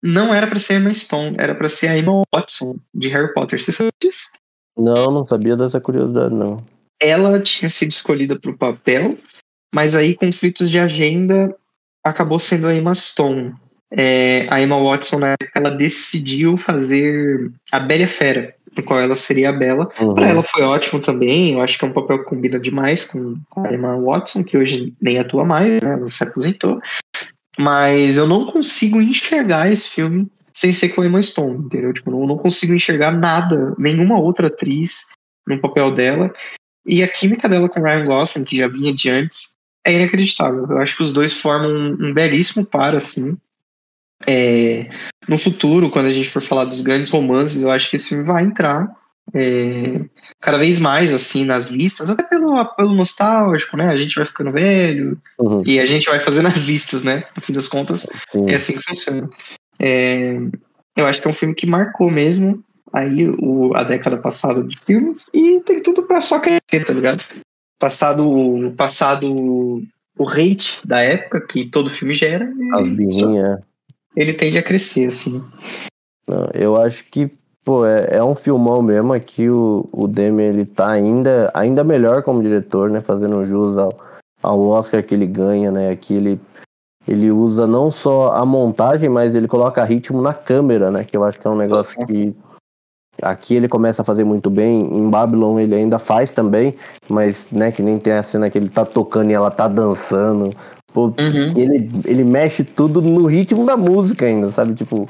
não era para ser Emma Stone, era para ser a Emma Watson de Harry Potter. Você sabe disso? Não, não sabia dessa curiosidade, não. Ela tinha sido escolhida para o papel, mas aí conflitos de agenda acabou sendo a Emma Stone. É, a Emma Watson, na época, ela decidiu fazer a Bela Fera, no qual ela seria a Bela. Uhum. Para ela foi ótimo também, eu acho que é um papel que combina demais com a Emma Watson, que hoje nem atua mais, né, ela se aposentou. Mas eu não consigo enxergar esse filme sem ser com a Emma Stone, entendeu? Tipo, não, não consigo enxergar nada, nenhuma outra atriz no papel dela. E a química dela com Ryan Gosling, que já vinha de antes, é inacreditável. Eu acho que os dois formam um, um belíssimo par, assim. É, no futuro, quando a gente for falar dos grandes romances, eu acho que esse filme vai entrar é, cada vez mais assim nas listas, até pelo apelo nostálgico, né? A gente vai ficando velho uhum. e a gente vai fazendo as listas, né? No fim das contas, Sim. é assim que funciona. É, eu acho que é um filme que marcou mesmo aí o, a década passada de filmes e tem tudo para só crescer, tá ligado? Passado, passado o hate da época que todo filme gera, as ele, ele tende a crescer, assim. Eu acho que Pô, é, é um filmão mesmo. Aqui o, o Demi ele tá ainda, ainda melhor como diretor, né? Fazendo jus ao, ao Oscar que ele ganha, né? Aqui ele, ele usa não só a montagem, mas ele coloca ritmo na câmera, né? Que eu acho que é um negócio que aqui ele começa a fazer muito bem. Em Babylon ele ainda faz também, mas né, que nem tem a cena que ele tá tocando e ela tá dançando. Pô, uhum. ele, ele mexe tudo no ritmo da música ainda, sabe? Tipo,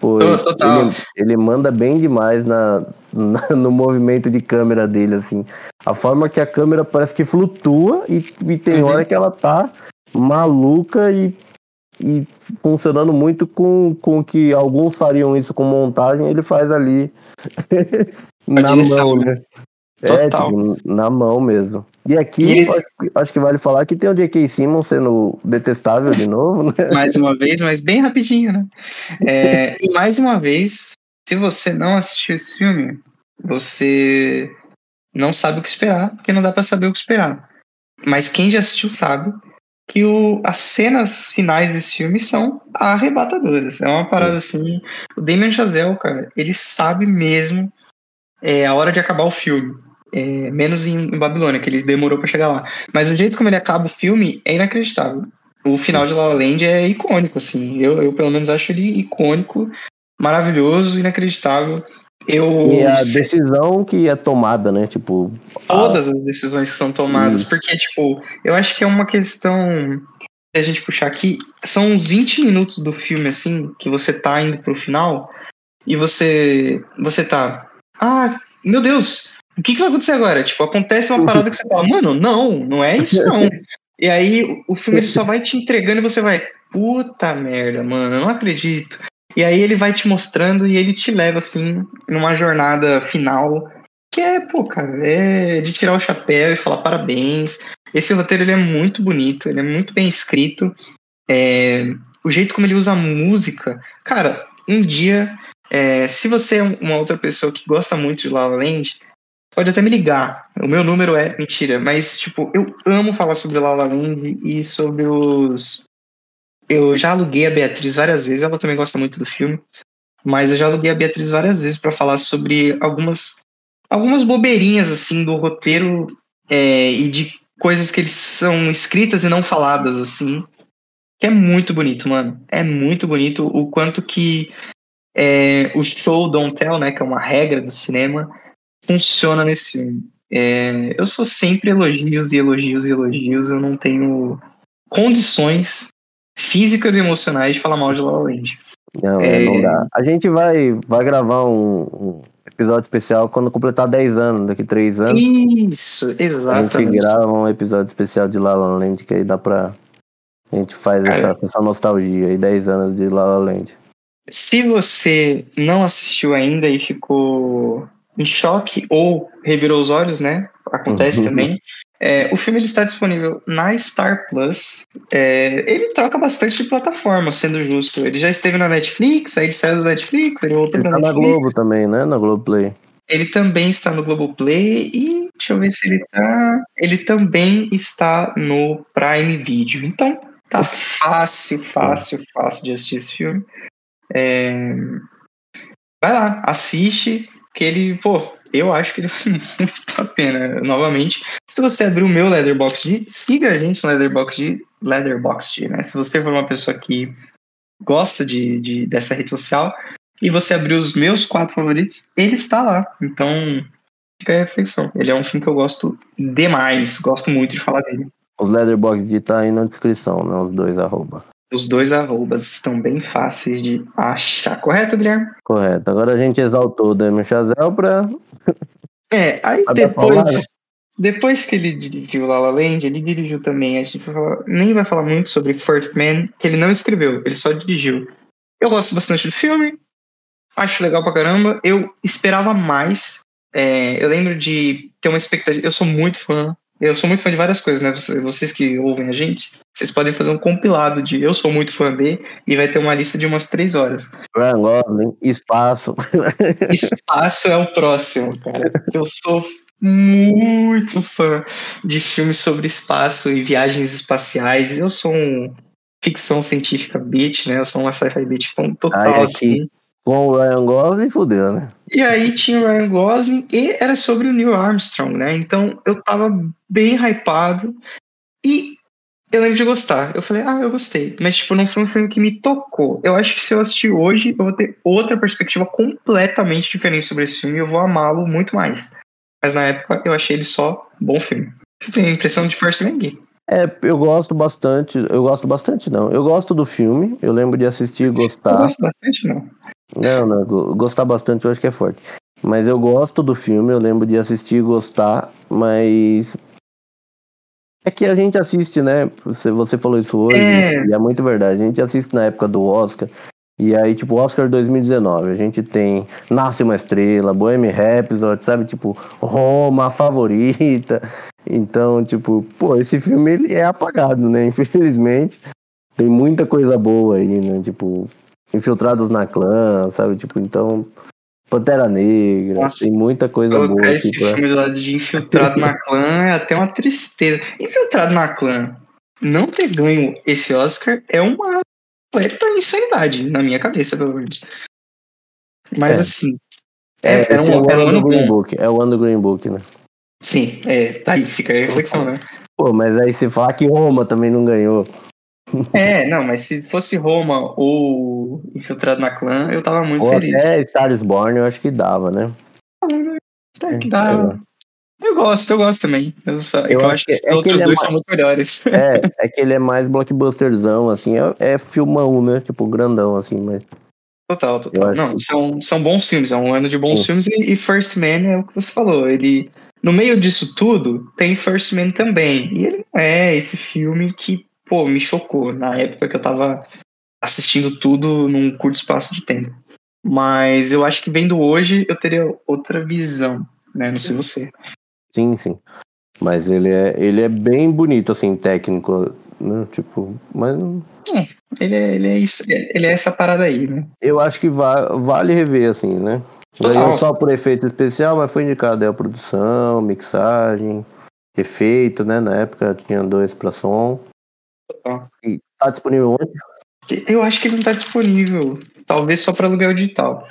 Pô, ele, ele, manda bem demais na, na, no movimento de câmera dele, assim. A forma que a câmera parece que flutua e, e tem uhum. hora que ela tá maluca e, e funcionando muito com, com que alguns fariam isso com montagem, ele faz ali na mão, né? É, tipo, na mão mesmo. E aqui, e acho, acho, que vale falar que tem o J.K. Simmons sendo detestável de novo, né? Mais uma vez, mas bem rapidinho, né? É, e mais uma vez, se você não assistiu esse filme, você não sabe o que esperar, porque não dá para saber o que esperar. Mas quem já assistiu sabe que o, as cenas finais desse filme são arrebatadoras. É uma parada assim. O Damien Chazelle, cara, ele sabe mesmo é, a hora de acabar o filme É, menos em, em, Babilônia, que ele demorou para chegar lá. Mas o jeito como ele acaba o filme é inacreditável. O final de La La Land é icônico, assim. Eu, eu pelo menos acho ele icônico, maravilhoso, inacreditável. Eu... E a decisão que é tomada, né? Tipo. Todas a... as decisões que são tomadas, Isso. porque, tipo, eu acho que é uma questão. Se a gente puxar aqui, são uns 20 minutos do filme, assim, que você tá indo pro final, e você. Você tá. Ah, meu Deus! O que, que vai acontecer agora? Tipo, acontece uma parada que você fala, mano, não, não é isso não. e aí o filme ele só vai te entregando e você vai, puta merda, mano, eu não acredito. E aí ele vai te mostrando e ele te leva, assim, numa jornada final que é, pô, cara, é de tirar o chapéu e falar parabéns. Esse roteiro ele é muito bonito, ele é muito bem escrito. É, o jeito como ele usa a música. Cara, um dia, é, se você é uma outra pessoa que gosta muito de La La Land, pode até me ligar. O meu número é mentira, mas tipo, eu amo falar sobre La La Land e sobre os eu já aluguei a Beatriz várias vezes, ela também gosta muito do filme, mas eu já aluguei a Beatriz várias vezes para falar sobre algumas, algumas bobeirinhas assim do roteiro é, e de coisas que eles são escritas e não faladas assim. Que é muito bonito, mano. É muito bonito o quanto que é, o show don't tell, né, que é uma regra do cinema, funciona nesse filme. É, eu sou sempre elogios e elogios e elogios. Eu não tenho condições físicas e emocionais de falar mal de La La Land. Não, é... não dá. A gente vai, vai gravar um, um, episódio especial quando completar 10 anos, daqui 3 anos. Isso, exatamente. A gente grava um episódio especial de La La Land, que aí dá pra... A gente faz essa, essa nostalgia aí, 10 anos de La La Land. Se você não assistiu ainda e ficou em choque ou revirou os olhos, né? Acontece uhum. também. É, o filme ele está disponível na Star Plus. É, ele troca bastante de plataforma, sendo justo. Ele já esteve na Netflix, aí ele saiu da Netflix, ele voltou ele pra tá Netflix. na Globo também, né? Na Globoplay. Ele também está no Globoplay e deixa eu ver se ele tá. Ele também está no Prime Video. Então, tá fácil, fácil, fácil de assistir esse filme. É... Vai lá, assiste, que ele, pô, eu acho que ele vale muito a pena. Novamente, se você abrir o meu Leatherbox siga a gente no Leatherbox Leatherbox né? Se você for uma pessoa que gosta de, de, dessa rede social e você abrir os meus quatro favoritos, ele está lá. Então, fica a reflexão. Ele é um filme que eu gosto demais, gosto muito de falar dele. Os Leatherbox tá aí na descrição, né? Os dois arroba. Os dois arrobas estão bem fáceis de achar, correto, Guilherme? Correto. Agora a gente exaltou o Damien Chazelle para. É, aí depois. Depois que ele dirigiu La La Land, ele dirigiu também. A gente vai falar, nem vai falar muito sobre First Man, que ele não escreveu, ele só dirigiu. Eu gosto bastante do filme, acho legal pra caramba. Eu esperava mais. É, eu lembro de ter uma expectativa. Eu sou muito fã eu sou muito fã de várias coisas, né? Vocês que ouvem a gente, vocês podem fazer um compilado de eu sou muito fã de e vai ter uma lista de umas três horas. Ryan Gosling, espaço. Espaço é o próximo, cara. Eu sou muito fã de filmes sobre espaço e viagens espaciais. Eu sou um ficção científica beat, né? Eu sou uma sci-fi beat total, Ai, assim. Com o Ryan Gosling, fodeu, né? E aí tinha o Ryan Gosling e era sobre o Neil Armstrong, né? Então eu tava bem hypado e eu lembro de gostar. Eu falei, ah, eu gostei. Mas, tipo, não foi um filme que me tocou. Eu acho que se eu assistir hoje, eu vou ter outra perspectiva completamente diferente sobre esse filme e eu vou amá-lo muito mais. Mas na época eu achei ele só bom filme. Você tem a impressão de First Man? É, eu gosto bastante. Eu gosto bastante, não. Eu gosto do filme. Eu lembro de assistir e gostar. Eu gosto bastante, não. Não, não, gostar bastante eu acho que é forte. Mas eu gosto do filme, eu lembro de assistir e gostar, mas. É que a gente assiste, né? Você, você falou isso hoje, é. e é muito verdade. A gente assiste na época do Oscar. E aí, tipo, Oscar 2019, a gente tem Nasce uma Estrela, Bohemian Rhapsody, sabe? Tipo, Roma, a favorita. Então, tipo, pô, esse filme ele é apagado, né? Infelizmente. Tem muita coisa boa aí, né? Tipo, Infiltrados na clã, sabe? Tipo, então. Pantera Negra, Nossa, tem muita coisa boa. Esse tipo, filme do lado de Infiltrado na clã é até uma tristeza. Infiltrado na clã não ter ganho esse Oscar é uma completa insanidade, na minha cabeça, pelo menos. Mas é. assim. É, é, é, um, é, o ano do Green Book, é o ano do Green Book, né? Sim, é, tá aí, fica a reflexão, né? Pô, mas aí se falar que Roma também não ganhou. É, não, mas se fosse Roma ou Infiltrado na Clã, eu tava muito Ou feliz. até Stars Born eu acho que dava, né? É que dá. Eu gosto, eu gosto também. Eu, só, eu, Eu eu acho que que- os é que outros ele é dois mais- são muito melhores. É, é que ele é mais blockbusterzão, assim, é, é filmão, né? Tipo, grandão, assim, mas. Total, total. Não, que- são, são bons filmes, é um ano de bons Sim. filmes e, e First Man é o que você falou. Ele, no meio disso tudo, tem First Man também. E ele não é esse filme que, pô, me chocou na época que eu tava assistindo tudo num curto espaço de tempo. Mas eu acho que vendo hoje eu teria outra visão, né? Não sei você. Sim, sim. Mas ele é, ele é bem bonito, assim, técnico, né? Tipo, mas Ele é, ele é isso, ele é essa parada aí, né? eu acho que va vale rever, assim, né? Total. Ganhou só por efeito especial, mas foi indicado aí a produção, mixagem, efeito, né? Na época tinha dois pra som. Total. E tá disponível onde? Eu acho que ele não está disponível, talvez só para aluguel digital.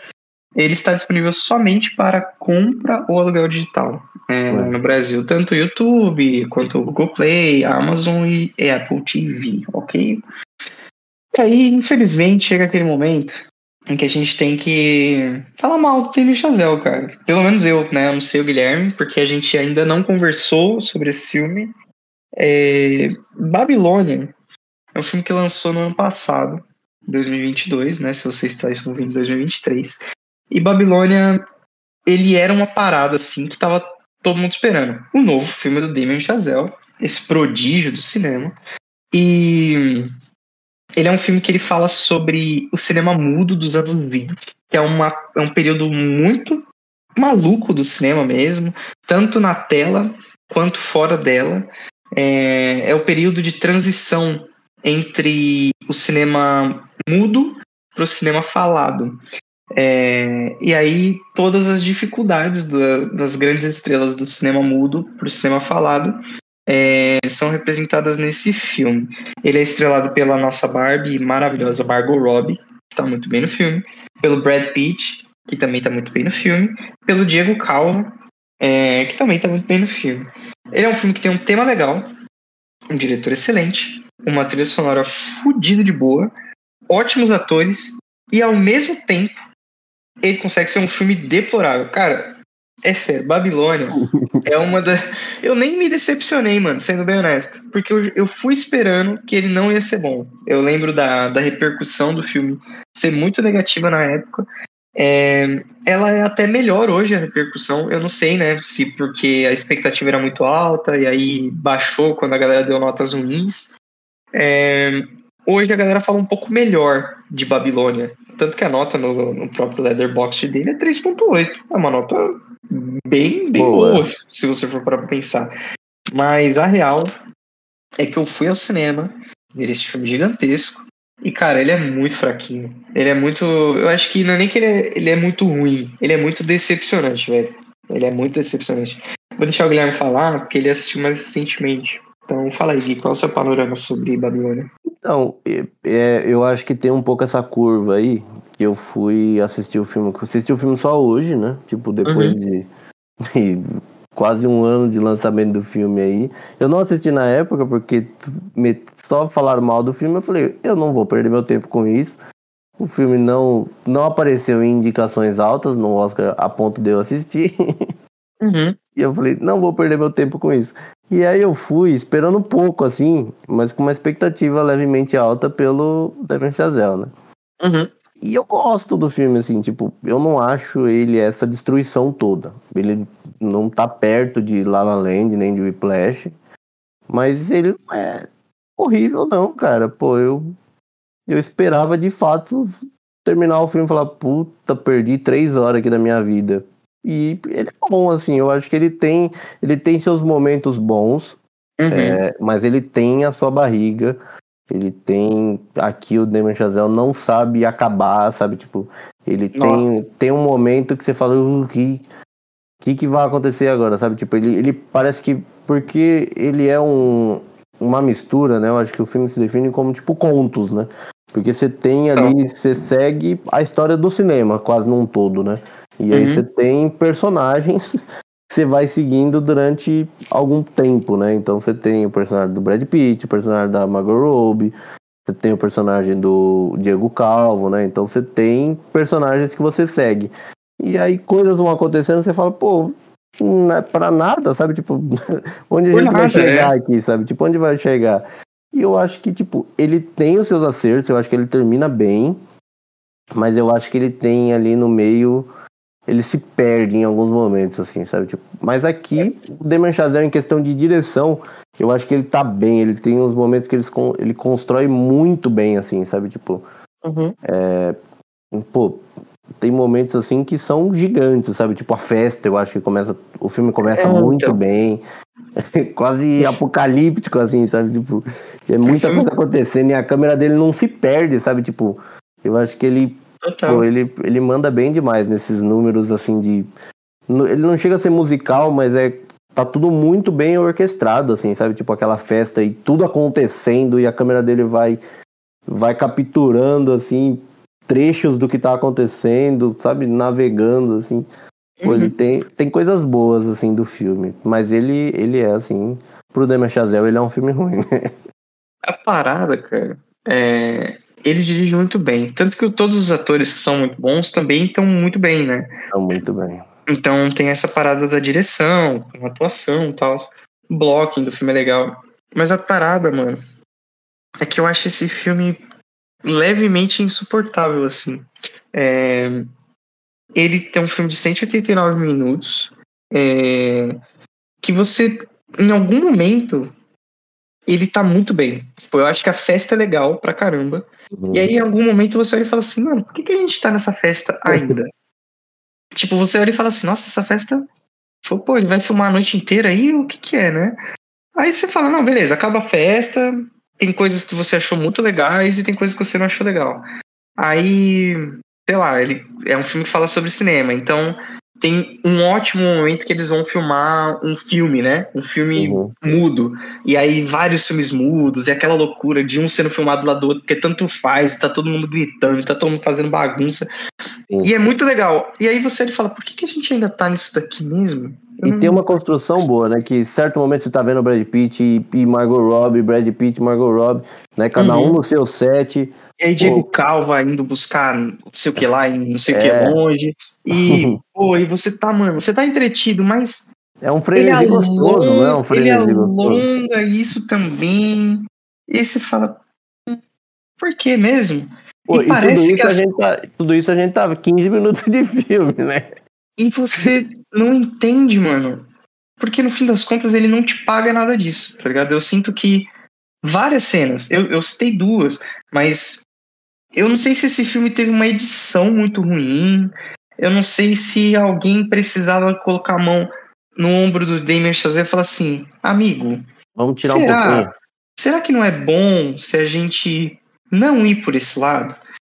Ele está disponível somente para compra ou aluguel digital é, no Brasil, tanto o YouTube quanto o Google Play, Amazon e, Apple TV, ok? E aí, infelizmente, chega aquele momento em que a gente tem que falar mal do Taylor Chazelle, cara. Pelo menos eu, né? Eu não sei o Guilherme, porque a gente ainda não conversou sobre esse filme. É, Babilônia é um filme que lançou no ano passado, 2022, né? Se você está ouvindo em 2023. E Babilônia, ele era uma parada assim que tava todo mundo esperando. O novo filme do Damien Chazelle, esse prodígio do cinema. E ele é um filme que ele fala sobre o cinema mudo dos anos 20, que é, uma, é um período muito maluco do cinema mesmo, tanto na tela quanto fora dela. É, é o período de transição entre o cinema mudo para o cinema falado. É, e aí todas as dificuldades da- das grandes estrelas do cinema mudo para o cinema falado é, são representadas nesse filme. Ele é estrelado pela nossa Barbie maravilhosa Margot Robbie, que está muito bem no filme, pelo Brad Pitt, que também está muito bem no filme, pelo Diego Calva, é, que também está muito bem no filme. Ele é um filme que tem um tema legal, um diretor excelente, uma trilha sonora fodida de boa, ótimos atores e ao mesmo tempo ele consegue ser um filme deplorável. Cara, é sério, Babilônia é uma da. Eu nem me decepcionei, mano, sendo bem honesto. Porque eu, eu fui esperando que ele não ia ser bom. Eu lembro da, da repercussão do filme ser muito negativa na época. É, ela é até melhor hoje a repercussão. Eu não sei, né? Se porque a expectativa era muito alta e aí baixou quando a galera deu notas ruins. É, hoje a galera fala um pouco melhor de Babilônia. Tanto que a nota no, no próprio Leatherbox dele é 3.8. É uma nota bem, bem Boa. boa, se você for para pensar. Mas a real é que eu fui ao cinema ver esse filme gigantesco. E, cara, ele é muito fraquinho. Ele é muito. Eu acho que não é nem que ele é, ele é muito ruim. Ele é muito decepcionante, velho. Ele é muito decepcionante. Vou deixar o Guilherme falar, porque ele assistiu mais recentemente. Então, fala aí, Gui, qual é o seu panorama sobre Babilônia? Então, é- é, eu acho que tem um pouco essa curva aí, que eu fui assistir o filme, assisti o filme só hoje, né? Tipo, depois de, de quase um ano de lançamento do filme aí. Eu não assisti na época, porque me- só falaram mal do filme, eu falei, eu não vou perder meu tempo com isso. O filme não, não apareceu em indicações altas no Oscar a ponto de eu assistir. Uhum. E eu falei, não vou perder meu tempo com isso. E aí eu fui esperando um pouco, assim, mas com uma expectativa levemente alta pelo Damien Chazelle, né? Uhum. E eu gosto do filme, assim, tipo, eu não acho ele essa destruição toda. Ele não tá perto de La La Land, nem de Whiplash, mas ele não é horrível não, cara. Pô, eu, eu esperava de fato terminar o filme e falar, puta, perdi três horas aqui da minha vida. E ele é bom, assim, eu acho que ele tem, ele tem seus momentos bons, Uhum. é, mas ele tem a sua barriga. Ele tem. Aqui o Damien Chazelle não sabe acabar, sabe? Tipo, ele tem, tem um momento que você fala, o que, que, que vai acontecer agora, sabe? Tipo, ele, ele parece que. Porque ele é um, uma mistura, né? Eu acho que o filme se define como tipo contos, né? Porque você tem ali, você segue a história do cinema, quase num todo, né? E aí Uhum. você tem personagens você vai seguindo durante algum tempo, né? Então você tem o personagem do Brad Pitt, o personagem da Margot Robbie, você tem o personagem do Diego Calvo, né? Então você tem personagens que você segue. E aí coisas vão acontecendo, você fala, pô, não é pra nada, sabe? Tipo, onde a gente nada, vai chegar é. aqui, sabe? Tipo, onde vai chegar? E eu acho que, tipo, ele tem os seus acertos, eu acho que ele termina bem, mas eu acho que ele tem ali no meio ele se perde em alguns momentos, assim, sabe? Tipo, mas aqui, o Demon Chazelle, em questão de direção, eu acho que ele tá bem. Ele tem uns momentos que ele, ele constrói muito bem, assim, sabe? Tipo, uhum. é, pô, tem momentos, assim, que são gigantes, sabe? Tipo, a festa, eu acho que começa. O filme começa é, muito então. bem. Quase apocalíptico, assim, sabe? Tipo, é muita coisa acontecendo e a câmera dele não se perde, sabe? Tipo, eu acho que ele Total. Pô, ele, ele manda bem demais nesses números, assim, de. Ele não chega a ser musical, mas é. Tá tudo muito bem orquestrado, assim, sabe? Tipo aquela festa e tudo acontecendo e a câmera dele vai. Vai capturando, assim, trechos do que tá acontecendo, sabe? Navegando, assim. Pô, uhum. ele tem, tem coisas boas, assim, do filme. Mas ele, ele é, assim. Pro Damien Chazelle, ele é um filme ruim, né? A parada, cara, é ele dirige muito bem. Tanto que todos os atores que são muito bons também estão muito bem, né? Estão muito bem. Então tem essa parada da direção, atuação e tal. O blocking do filme é legal. Mas a parada, mano, é que eu acho esse filme levemente insuportável, assim. É... Ele tem um filme de 189 minutos. É... Que você, em algum momento, ele tá muito bem. Tipo, eu acho que a festa é legal pra caramba. Uhum. E aí, em algum momento, você olha e fala assim, mano, por que, que a gente tá nessa festa ainda? tipo, você olha e fala assim, nossa, essa festa. Pô, ele vai filmar a noite inteira aí? O que que é, né? Aí você fala, não, beleza, acaba a festa, tem coisas que você achou muito legais e tem coisas que você não achou legal. Aí, sei lá, ele é um filme que fala sobre cinema, então tem um ótimo momento que eles vão filmar um filme, né? Um filme uhum. mudo. E aí vários filmes mudos, e aquela loucura de um sendo filmado lá do outro, porque tanto faz, tá todo mundo gritando, tá todo mundo fazendo bagunça. Uhum. E é muito legal. E aí você fala, por que, que a gente ainda tá nisso daqui mesmo? E tem uma construção boa, né? Que certo momento você tá vendo o Brad Pitt e, Margot Robbie, Brad Pitt e Margot Robbie, né? Cada uhum. um no seu set. E aí Diego pô. Calva indo buscar não sei o que lá, não sei o é. que longe. E, pô, e você tá, mano, você tá entretido, mas... É um freio gostoso, não é um freio Ele alonga gostoso. isso também. E você fala, hum, por que mesmo? Pô, e, e parece tudo que... As... Tá, tudo isso a gente tava 15 minutos de filme, né? E você não entende, mano. Porque no fim das contas ele não te paga nada disso, tá ligado? Eu sinto que várias cenas, eu, eu citei duas, mas eu não sei se esse filme teve uma edição muito ruim. Eu não sei se alguém precisava colocar a mão no ombro do Damien Chazelle e falar assim: amigo, vamos tirar será, um pouquinho. Será que não é bom se a gente não ir por esse lado?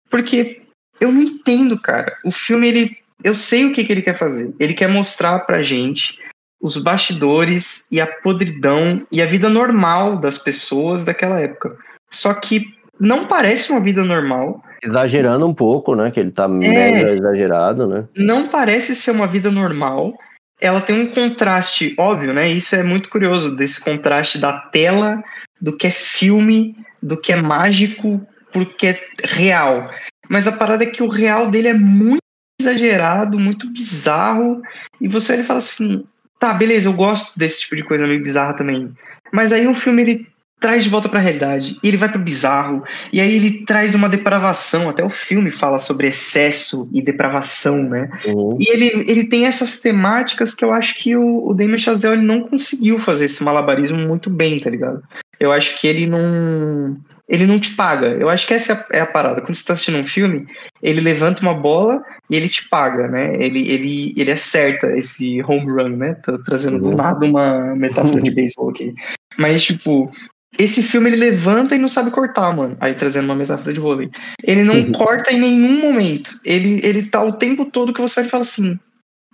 Porque eu não entendo, cara. O filme ele eu sei o que, que ele quer fazer. Ele quer mostrar pra gente os bastidores e a podridão e a vida normal das pessoas daquela época. Só que não parece uma vida normal. Exagerando um pouco, né? Que ele tá é, mega exagerado, né? Não parece ser uma vida normal. Ela tem um contraste óbvio, né? Isso é muito curioso, desse contraste da tela, do que é filme, do que é mágico, porque é real. Mas a parada é que o real dele é muito exagerado, muito bizarro, e você olha e fala assim, tá, beleza, eu gosto desse tipo de coisa meio bizarra também. Mas aí o filme ele traz de volta para a realidade, e ele vai pro bizarro, e aí ele traz uma depravação, até o filme fala sobre excesso e depravação, né? Uhum. E ele, ele tem essas temáticas que eu acho que o, o Damien Chazelle ele não conseguiu fazer esse malabarismo muito bem, tá ligado? Eu acho que ele não ele não te paga. Eu acho que essa é a, é a parada. Quando você está assistindo um filme, ele levanta uma bola e ele te paga, né? Ele, ele, ele acerta esse home run, né? Tá trazendo do uhum. nada uma metáfora de beisebol aqui. Mas, tipo, esse filme ele levanta e não sabe cortar, mano. Aí trazendo uma metáfora de vôlei. Ele não uhum. corta em nenhum momento. Ele, ele tá o tempo todo que você vai falar assim: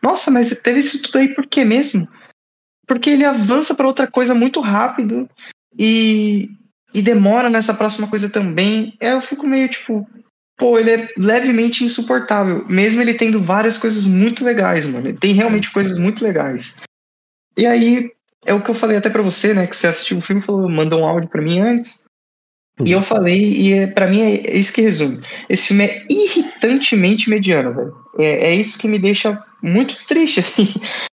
Nossa, mas teve isso tudo aí por quê mesmo? Porque ele avança para outra coisa muito rápido e, e demora nessa próxima coisa também. É, eu fico meio tipo, pô, ele é levemente insuportável. Mesmo ele tendo várias coisas muito legais, mano. Ele tem realmente coisas muito legais. E aí, é o que eu falei até para você, né? Que você assistiu o filme, falou, mandou um áudio para mim antes. E eu falei, e é, para mim é isso que resume. Esse filme é irritantemente mediano, velho. É, é isso que me deixa muito triste, assim.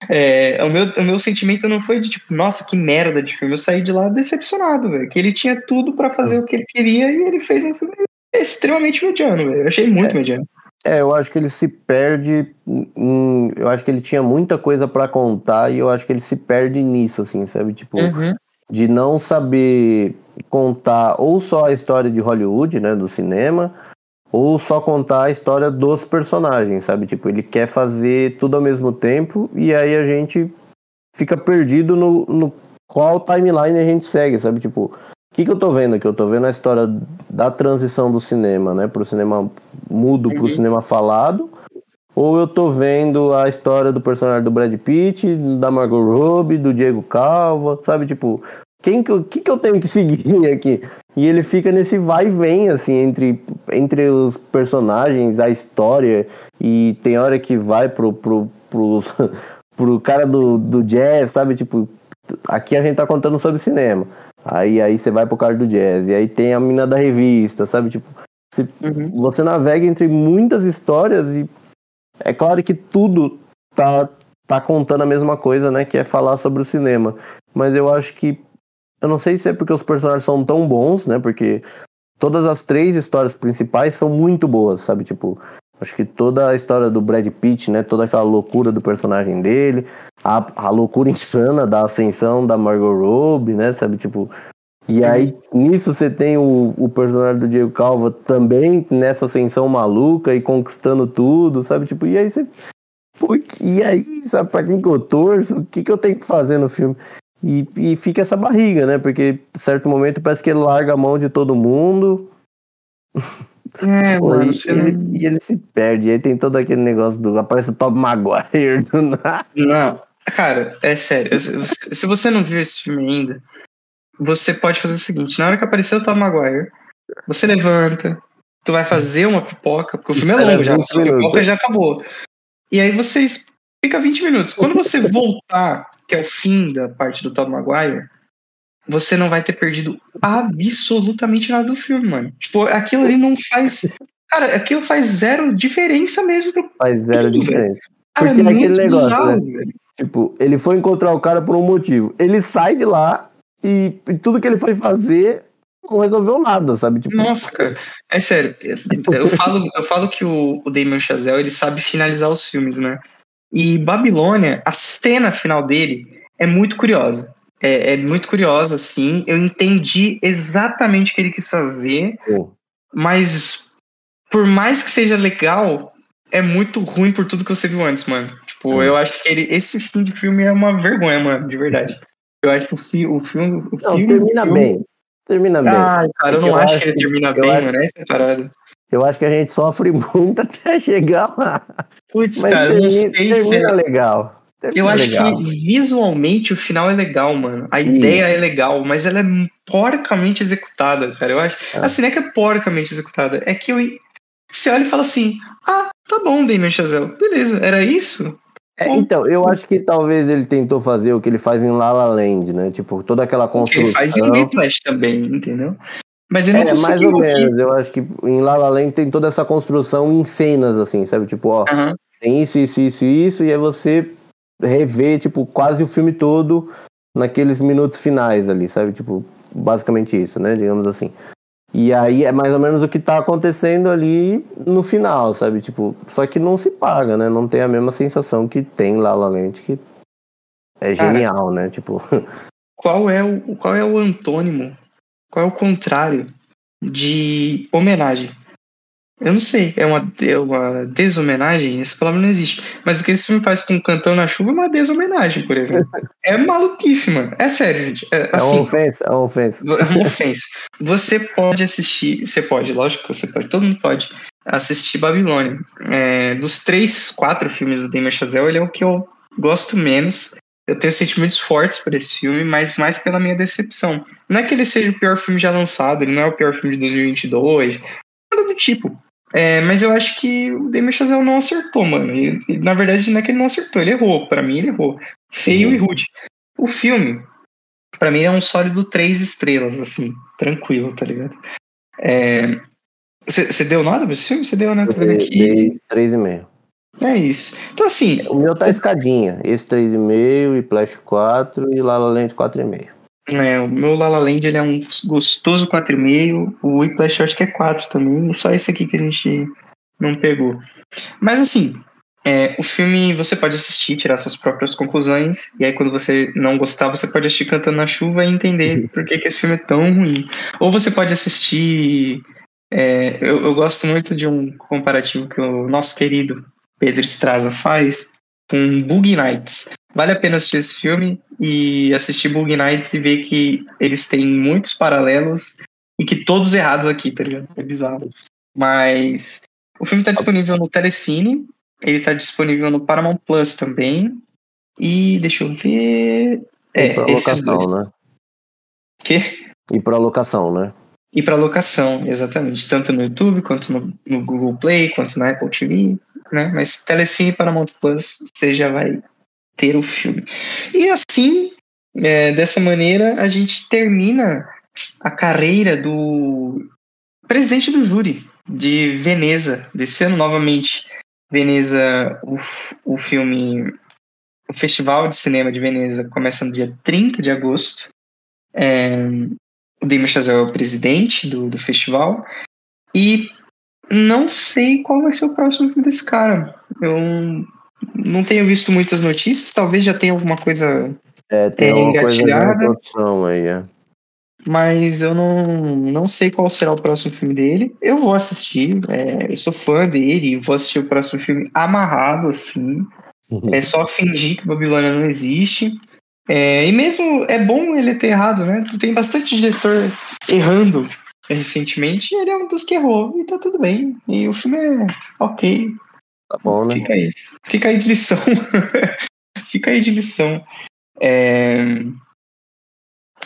É, o, meu, o meu sentimento não foi de tipo, nossa, que merda de filme. Eu saí de lá decepcionado, velho. Que ele tinha tudo para fazer o que ele queria e ele fez um filme extremamente mediano, velho. Eu achei muito é, mediano. É, eu acho que ele se perde. Em, eu acho que ele tinha muita coisa para contar e eu acho que ele se perde nisso, assim, sabe? Tipo, uhum. de não saber contar ou só a história de Hollywood, né, do cinema, ou só contar a história dos personagens, sabe? Tipo, ele quer fazer tudo ao mesmo tempo e aí a gente fica perdido no, no qual timeline a gente segue, sabe? Tipo, o que, que eu tô vendo aqui? Eu tô vendo a história da transição do cinema, né? Pro cinema mudo pro uhum. cinema falado. Ou eu tô vendo a história do personagem do Brad Pitt, da Margot Robbie, do Diego Calva, sabe? Tipo, quem que, que, que eu tenho que seguir aqui? E ele fica nesse vai e vem, assim, entre, entre os personagens, a história, e tem hora que vai pro, pro, pro, pro cara do, do jazz, sabe? Tipo, aqui a gente tá contando sobre cinema. Aí, aí você vai pro cara do jazz, e aí tem a mina da revista, sabe? Tipo, você, uhum. você navega entre muitas histórias e é claro que tudo tá, tá contando a mesma coisa, né? Que é falar sobre o cinema. Mas eu acho que eu não sei se é porque os personagens são tão bons, né? Porque todas as três histórias principais são muito boas, sabe? Tipo, acho que toda a história do Brad Pitt, né? Toda aquela loucura do personagem dele, a, a loucura insana da ascensão da Margot Robbie, né? Sabe? Tipo. E aí, nisso você tem o, o personagem do Diego Calva também nessa ascensão maluca e conquistando tudo, sabe? Tipo, e aí você. Pô, e aí, sabe, pra quem que eu torço? O que, que eu tenho que fazer no filme? E, e fica essa barriga, né? Porque, certo momento, parece que ele larga a mão de todo mundo. É, Pô, mano, e, ele, não... e ele se perde. E aí tem todo aquele negócio do. Aparece o Tom Maguire do nada. Não, cara, é sério. Se você não viu esse filme ainda, você pode fazer o seguinte: na hora que apareceu o Tom Maguire, você levanta, tu vai fazer uma pipoca, porque o filme é longo já, a pipoca já acabou. E aí você fica 20 minutos. Quando você voltar que é o fim da parte do Tom Maguire, você não vai ter perdido absolutamente nada do filme, mano. Tipo, aquilo ali não faz. Cara, aquilo faz zero diferença mesmo. Pro... Faz zero tudo, diferença. Cara, Porque é, é aquele negócio, bizarro, né? Velho. Tipo, ele foi encontrar o cara por um motivo. Ele sai de lá e, e tudo que ele foi fazer não resolveu nada, sabe? Tipo... Nossa, cara. É sério. Eu falo, eu falo que o, o Damon Chazelle, ele sabe finalizar os filmes, né? E Babilônia, a cena final dele é muito curiosa. É, é muito curiosa, assim. Eu entendi exatamente o que ele quis fazer, oh. mas por mais que seja legal, é muito ruim por tudo que você viu antes, mano. Tipo, oh. eu acho que ele, esse fim de filme é uma vergonha, mano, de verdade. Eu acho que o, fi, o filme. O não, filme, termina filme... bem. Termina bem. Ah, cara, eu não eu acho, que ele termina bem, acho... mano. Essa parada. Eu acho que a gente sofre muito até chegar lá. Putz, cara, termina, não sei termina se... É legal. Termina eu acho legal. que visualmente o final é legal, mano. A Isso. ideia é legal, mas ela é porcamente executada, cara. Eu acho. É. Assim, não é que é porcamente executada. É que eu. Você olha e fala assim: ah, tá bom, Damien Chazelle. Beleza, era isso? É, então, eu acho que talvez ele tentou fazer o que ele faz em La La Land, né? Tipo, toda aquela construção. Ele faz em Whiplash também, entendeu? Mas ele não é, mais ou menos. Eu acho que em La La Land tem toda essa construção em cenas, assim, sabe? Tipo, ó, uhum. tem isso, isso, isso, isso, e aí você revê, tipo, quase o filme todo naqueles minutos finais ali, sabe? Tipo, basicamente isso, né? Digamos assim. E aí é mais ou menos o que tá acontecendo ali no final, sabe? Tipo, só que não se paga, né? Não tem a mesma sensação que tem La La Land, que é genial, Cara, né? Tipo... Qual é o, qual é o antônimo qual é o contrário de homenagem? Eu não sei, é uma, é uma deshomenagem? Essa palavra não existe. Mas o que esse filme faz com Cantando na Chuva é uma deshomenagem, por exemplo. é maluquíssima. É sério, gente. É, assim, é uma ofensa, é uma ofensa. É uma ofensa. Você pode assistir, você pode, lógico que você pode, todo mundo pode assistir Babilônia. É, dos três, quatro filmes do Damien Chazelle, ele é o que eu gosto menos eu tenho sentimentos fortes por esse filme, mas mais pela minha decepção. Não é que ele seja o pior filme já lançado, ele não é o pior filme de 2022, nada do tipo. É, mas eu acho que o Damien Chazelle não acertou, mano. E, na verdade, não é que ele não acertou, ele errou. Para mim, ele errou. Feio uhum. e rude. O filme, para mim, é um sólido três estrelas, assim, tranquilo, tá ligado? Você é, deu nada pra esse filme? Você deu, né? Vendo aqui. Dei três e meio. É isso. Então, assim. O meu tá escadinha. Esse 3,5, e Flash 4 e Lala Land 4,5. É, o meu Lala Land ele é um gostoso 4,5. O Whiplash eu acho que é 4 também. E só esse aqui que a gente não pegou. Mas assim, é, o filme você pode assistir, tirar suas próprias conclusões. E aí, quando você não gostar, você pode assistir cantando na chuva e entender uhum. por que, que esse filme é tão ruim. Ou você pode assistir. É, eu, eu gosto muito de um comparativo que o nosso querido Pedro Estraza faz com Bug Nights. Vale a pena assistir esse filme e assistir Bug Nights e ver que eles têm muitos paralelos e que todos errados aqui, tá ligado? É bizarro. Mas o filme está disponível no Telecine, ele está disponível no Paramount Plus também. E deixa eu ver. É, e pra locação, né? Que? E para locação, né? E para locação, exatamente. Tanto no YouTube, quanto no, no Google Play, quanto na Apple TV né? Mas Telecine para Paramount Plus você já vai ter o filme. E assim, é, dessa maneira, a gente termina a carreira do presidente do júri de Veneza, desse ano novamente. Veneza, o, o filme, o Festival de Cinema de Veneza começa no dia 30 de agosto. É, o Damien Chazelle é o presidente do, do festival. E não sei qual vai ser o próximo filme desse cara. Eu não tenho visto muitas notícias, talvez já tenha alguma coisa é, tem é, engatilhada. Coisa aí, é. Mas eu não, não sei qual será o próximo filme dele. Eu vou assistir, é, eu sou fã dele, vou assistir o próximo filme amarrado, assim. Uhum. É só fingir que Babilônia não existe. É, e mesmo é bom ele ter errado, né? Tem bastante diretor errando recentemente, ele é um dos que errou, e tá tudo bem. E o filme é ok. Tá bom, né? Fica aí. Fica aí de lição. Fica aí de lição. É...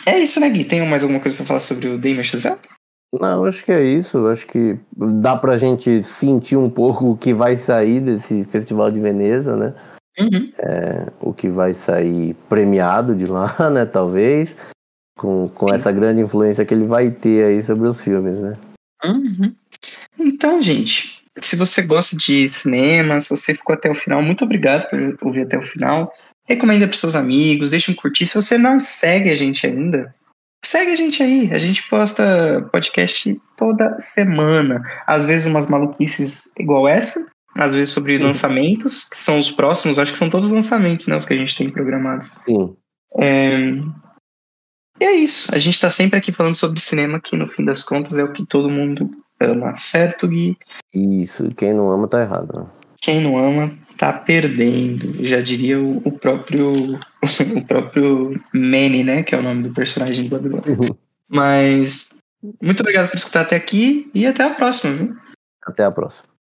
é isso, né, Gui? Tem mais alguma coisa pra falar sobre o Damien Chazelle? Não, acho que é isso. Acho que dá pra gente sentir um pouco o que vai sair desse Festival de Veneza, né? Uhum. É, o que vai sair premiado de lá, né? Talvez com, com essa grande influência que ele vai ter aí sobre os filmes, né? Uhum. Então, gente, se você gosta de cinema, se você ficou até o final, muito obrigado por ouvir até o final. Recomenda para seus amigos, deixa um curtir. Se você não segue a gente ainda, segue a gente aí. A gente posta podcast toda semana. Às vezes umas maluquices igual essa, às vezes sobre uhum. lançamentos, que são os próximos, acho que são todos lançamentos, né? Os que a gente tem programado. Sim. É, e é isso. A gente está sempre aqui falando sobre cinema, que no fim das contas é o que todo mundo ama, certo, Gui? Isso. Quem não ama tá errado. Né? Quem não ama tá perdendo. Já diria o, o próprio o próprio Manny, né? Que é o nome do personagem do Babilônia. Uhum. Mas muito obrigado por escutar até aqui e até a próxima, viu? Até a próxima.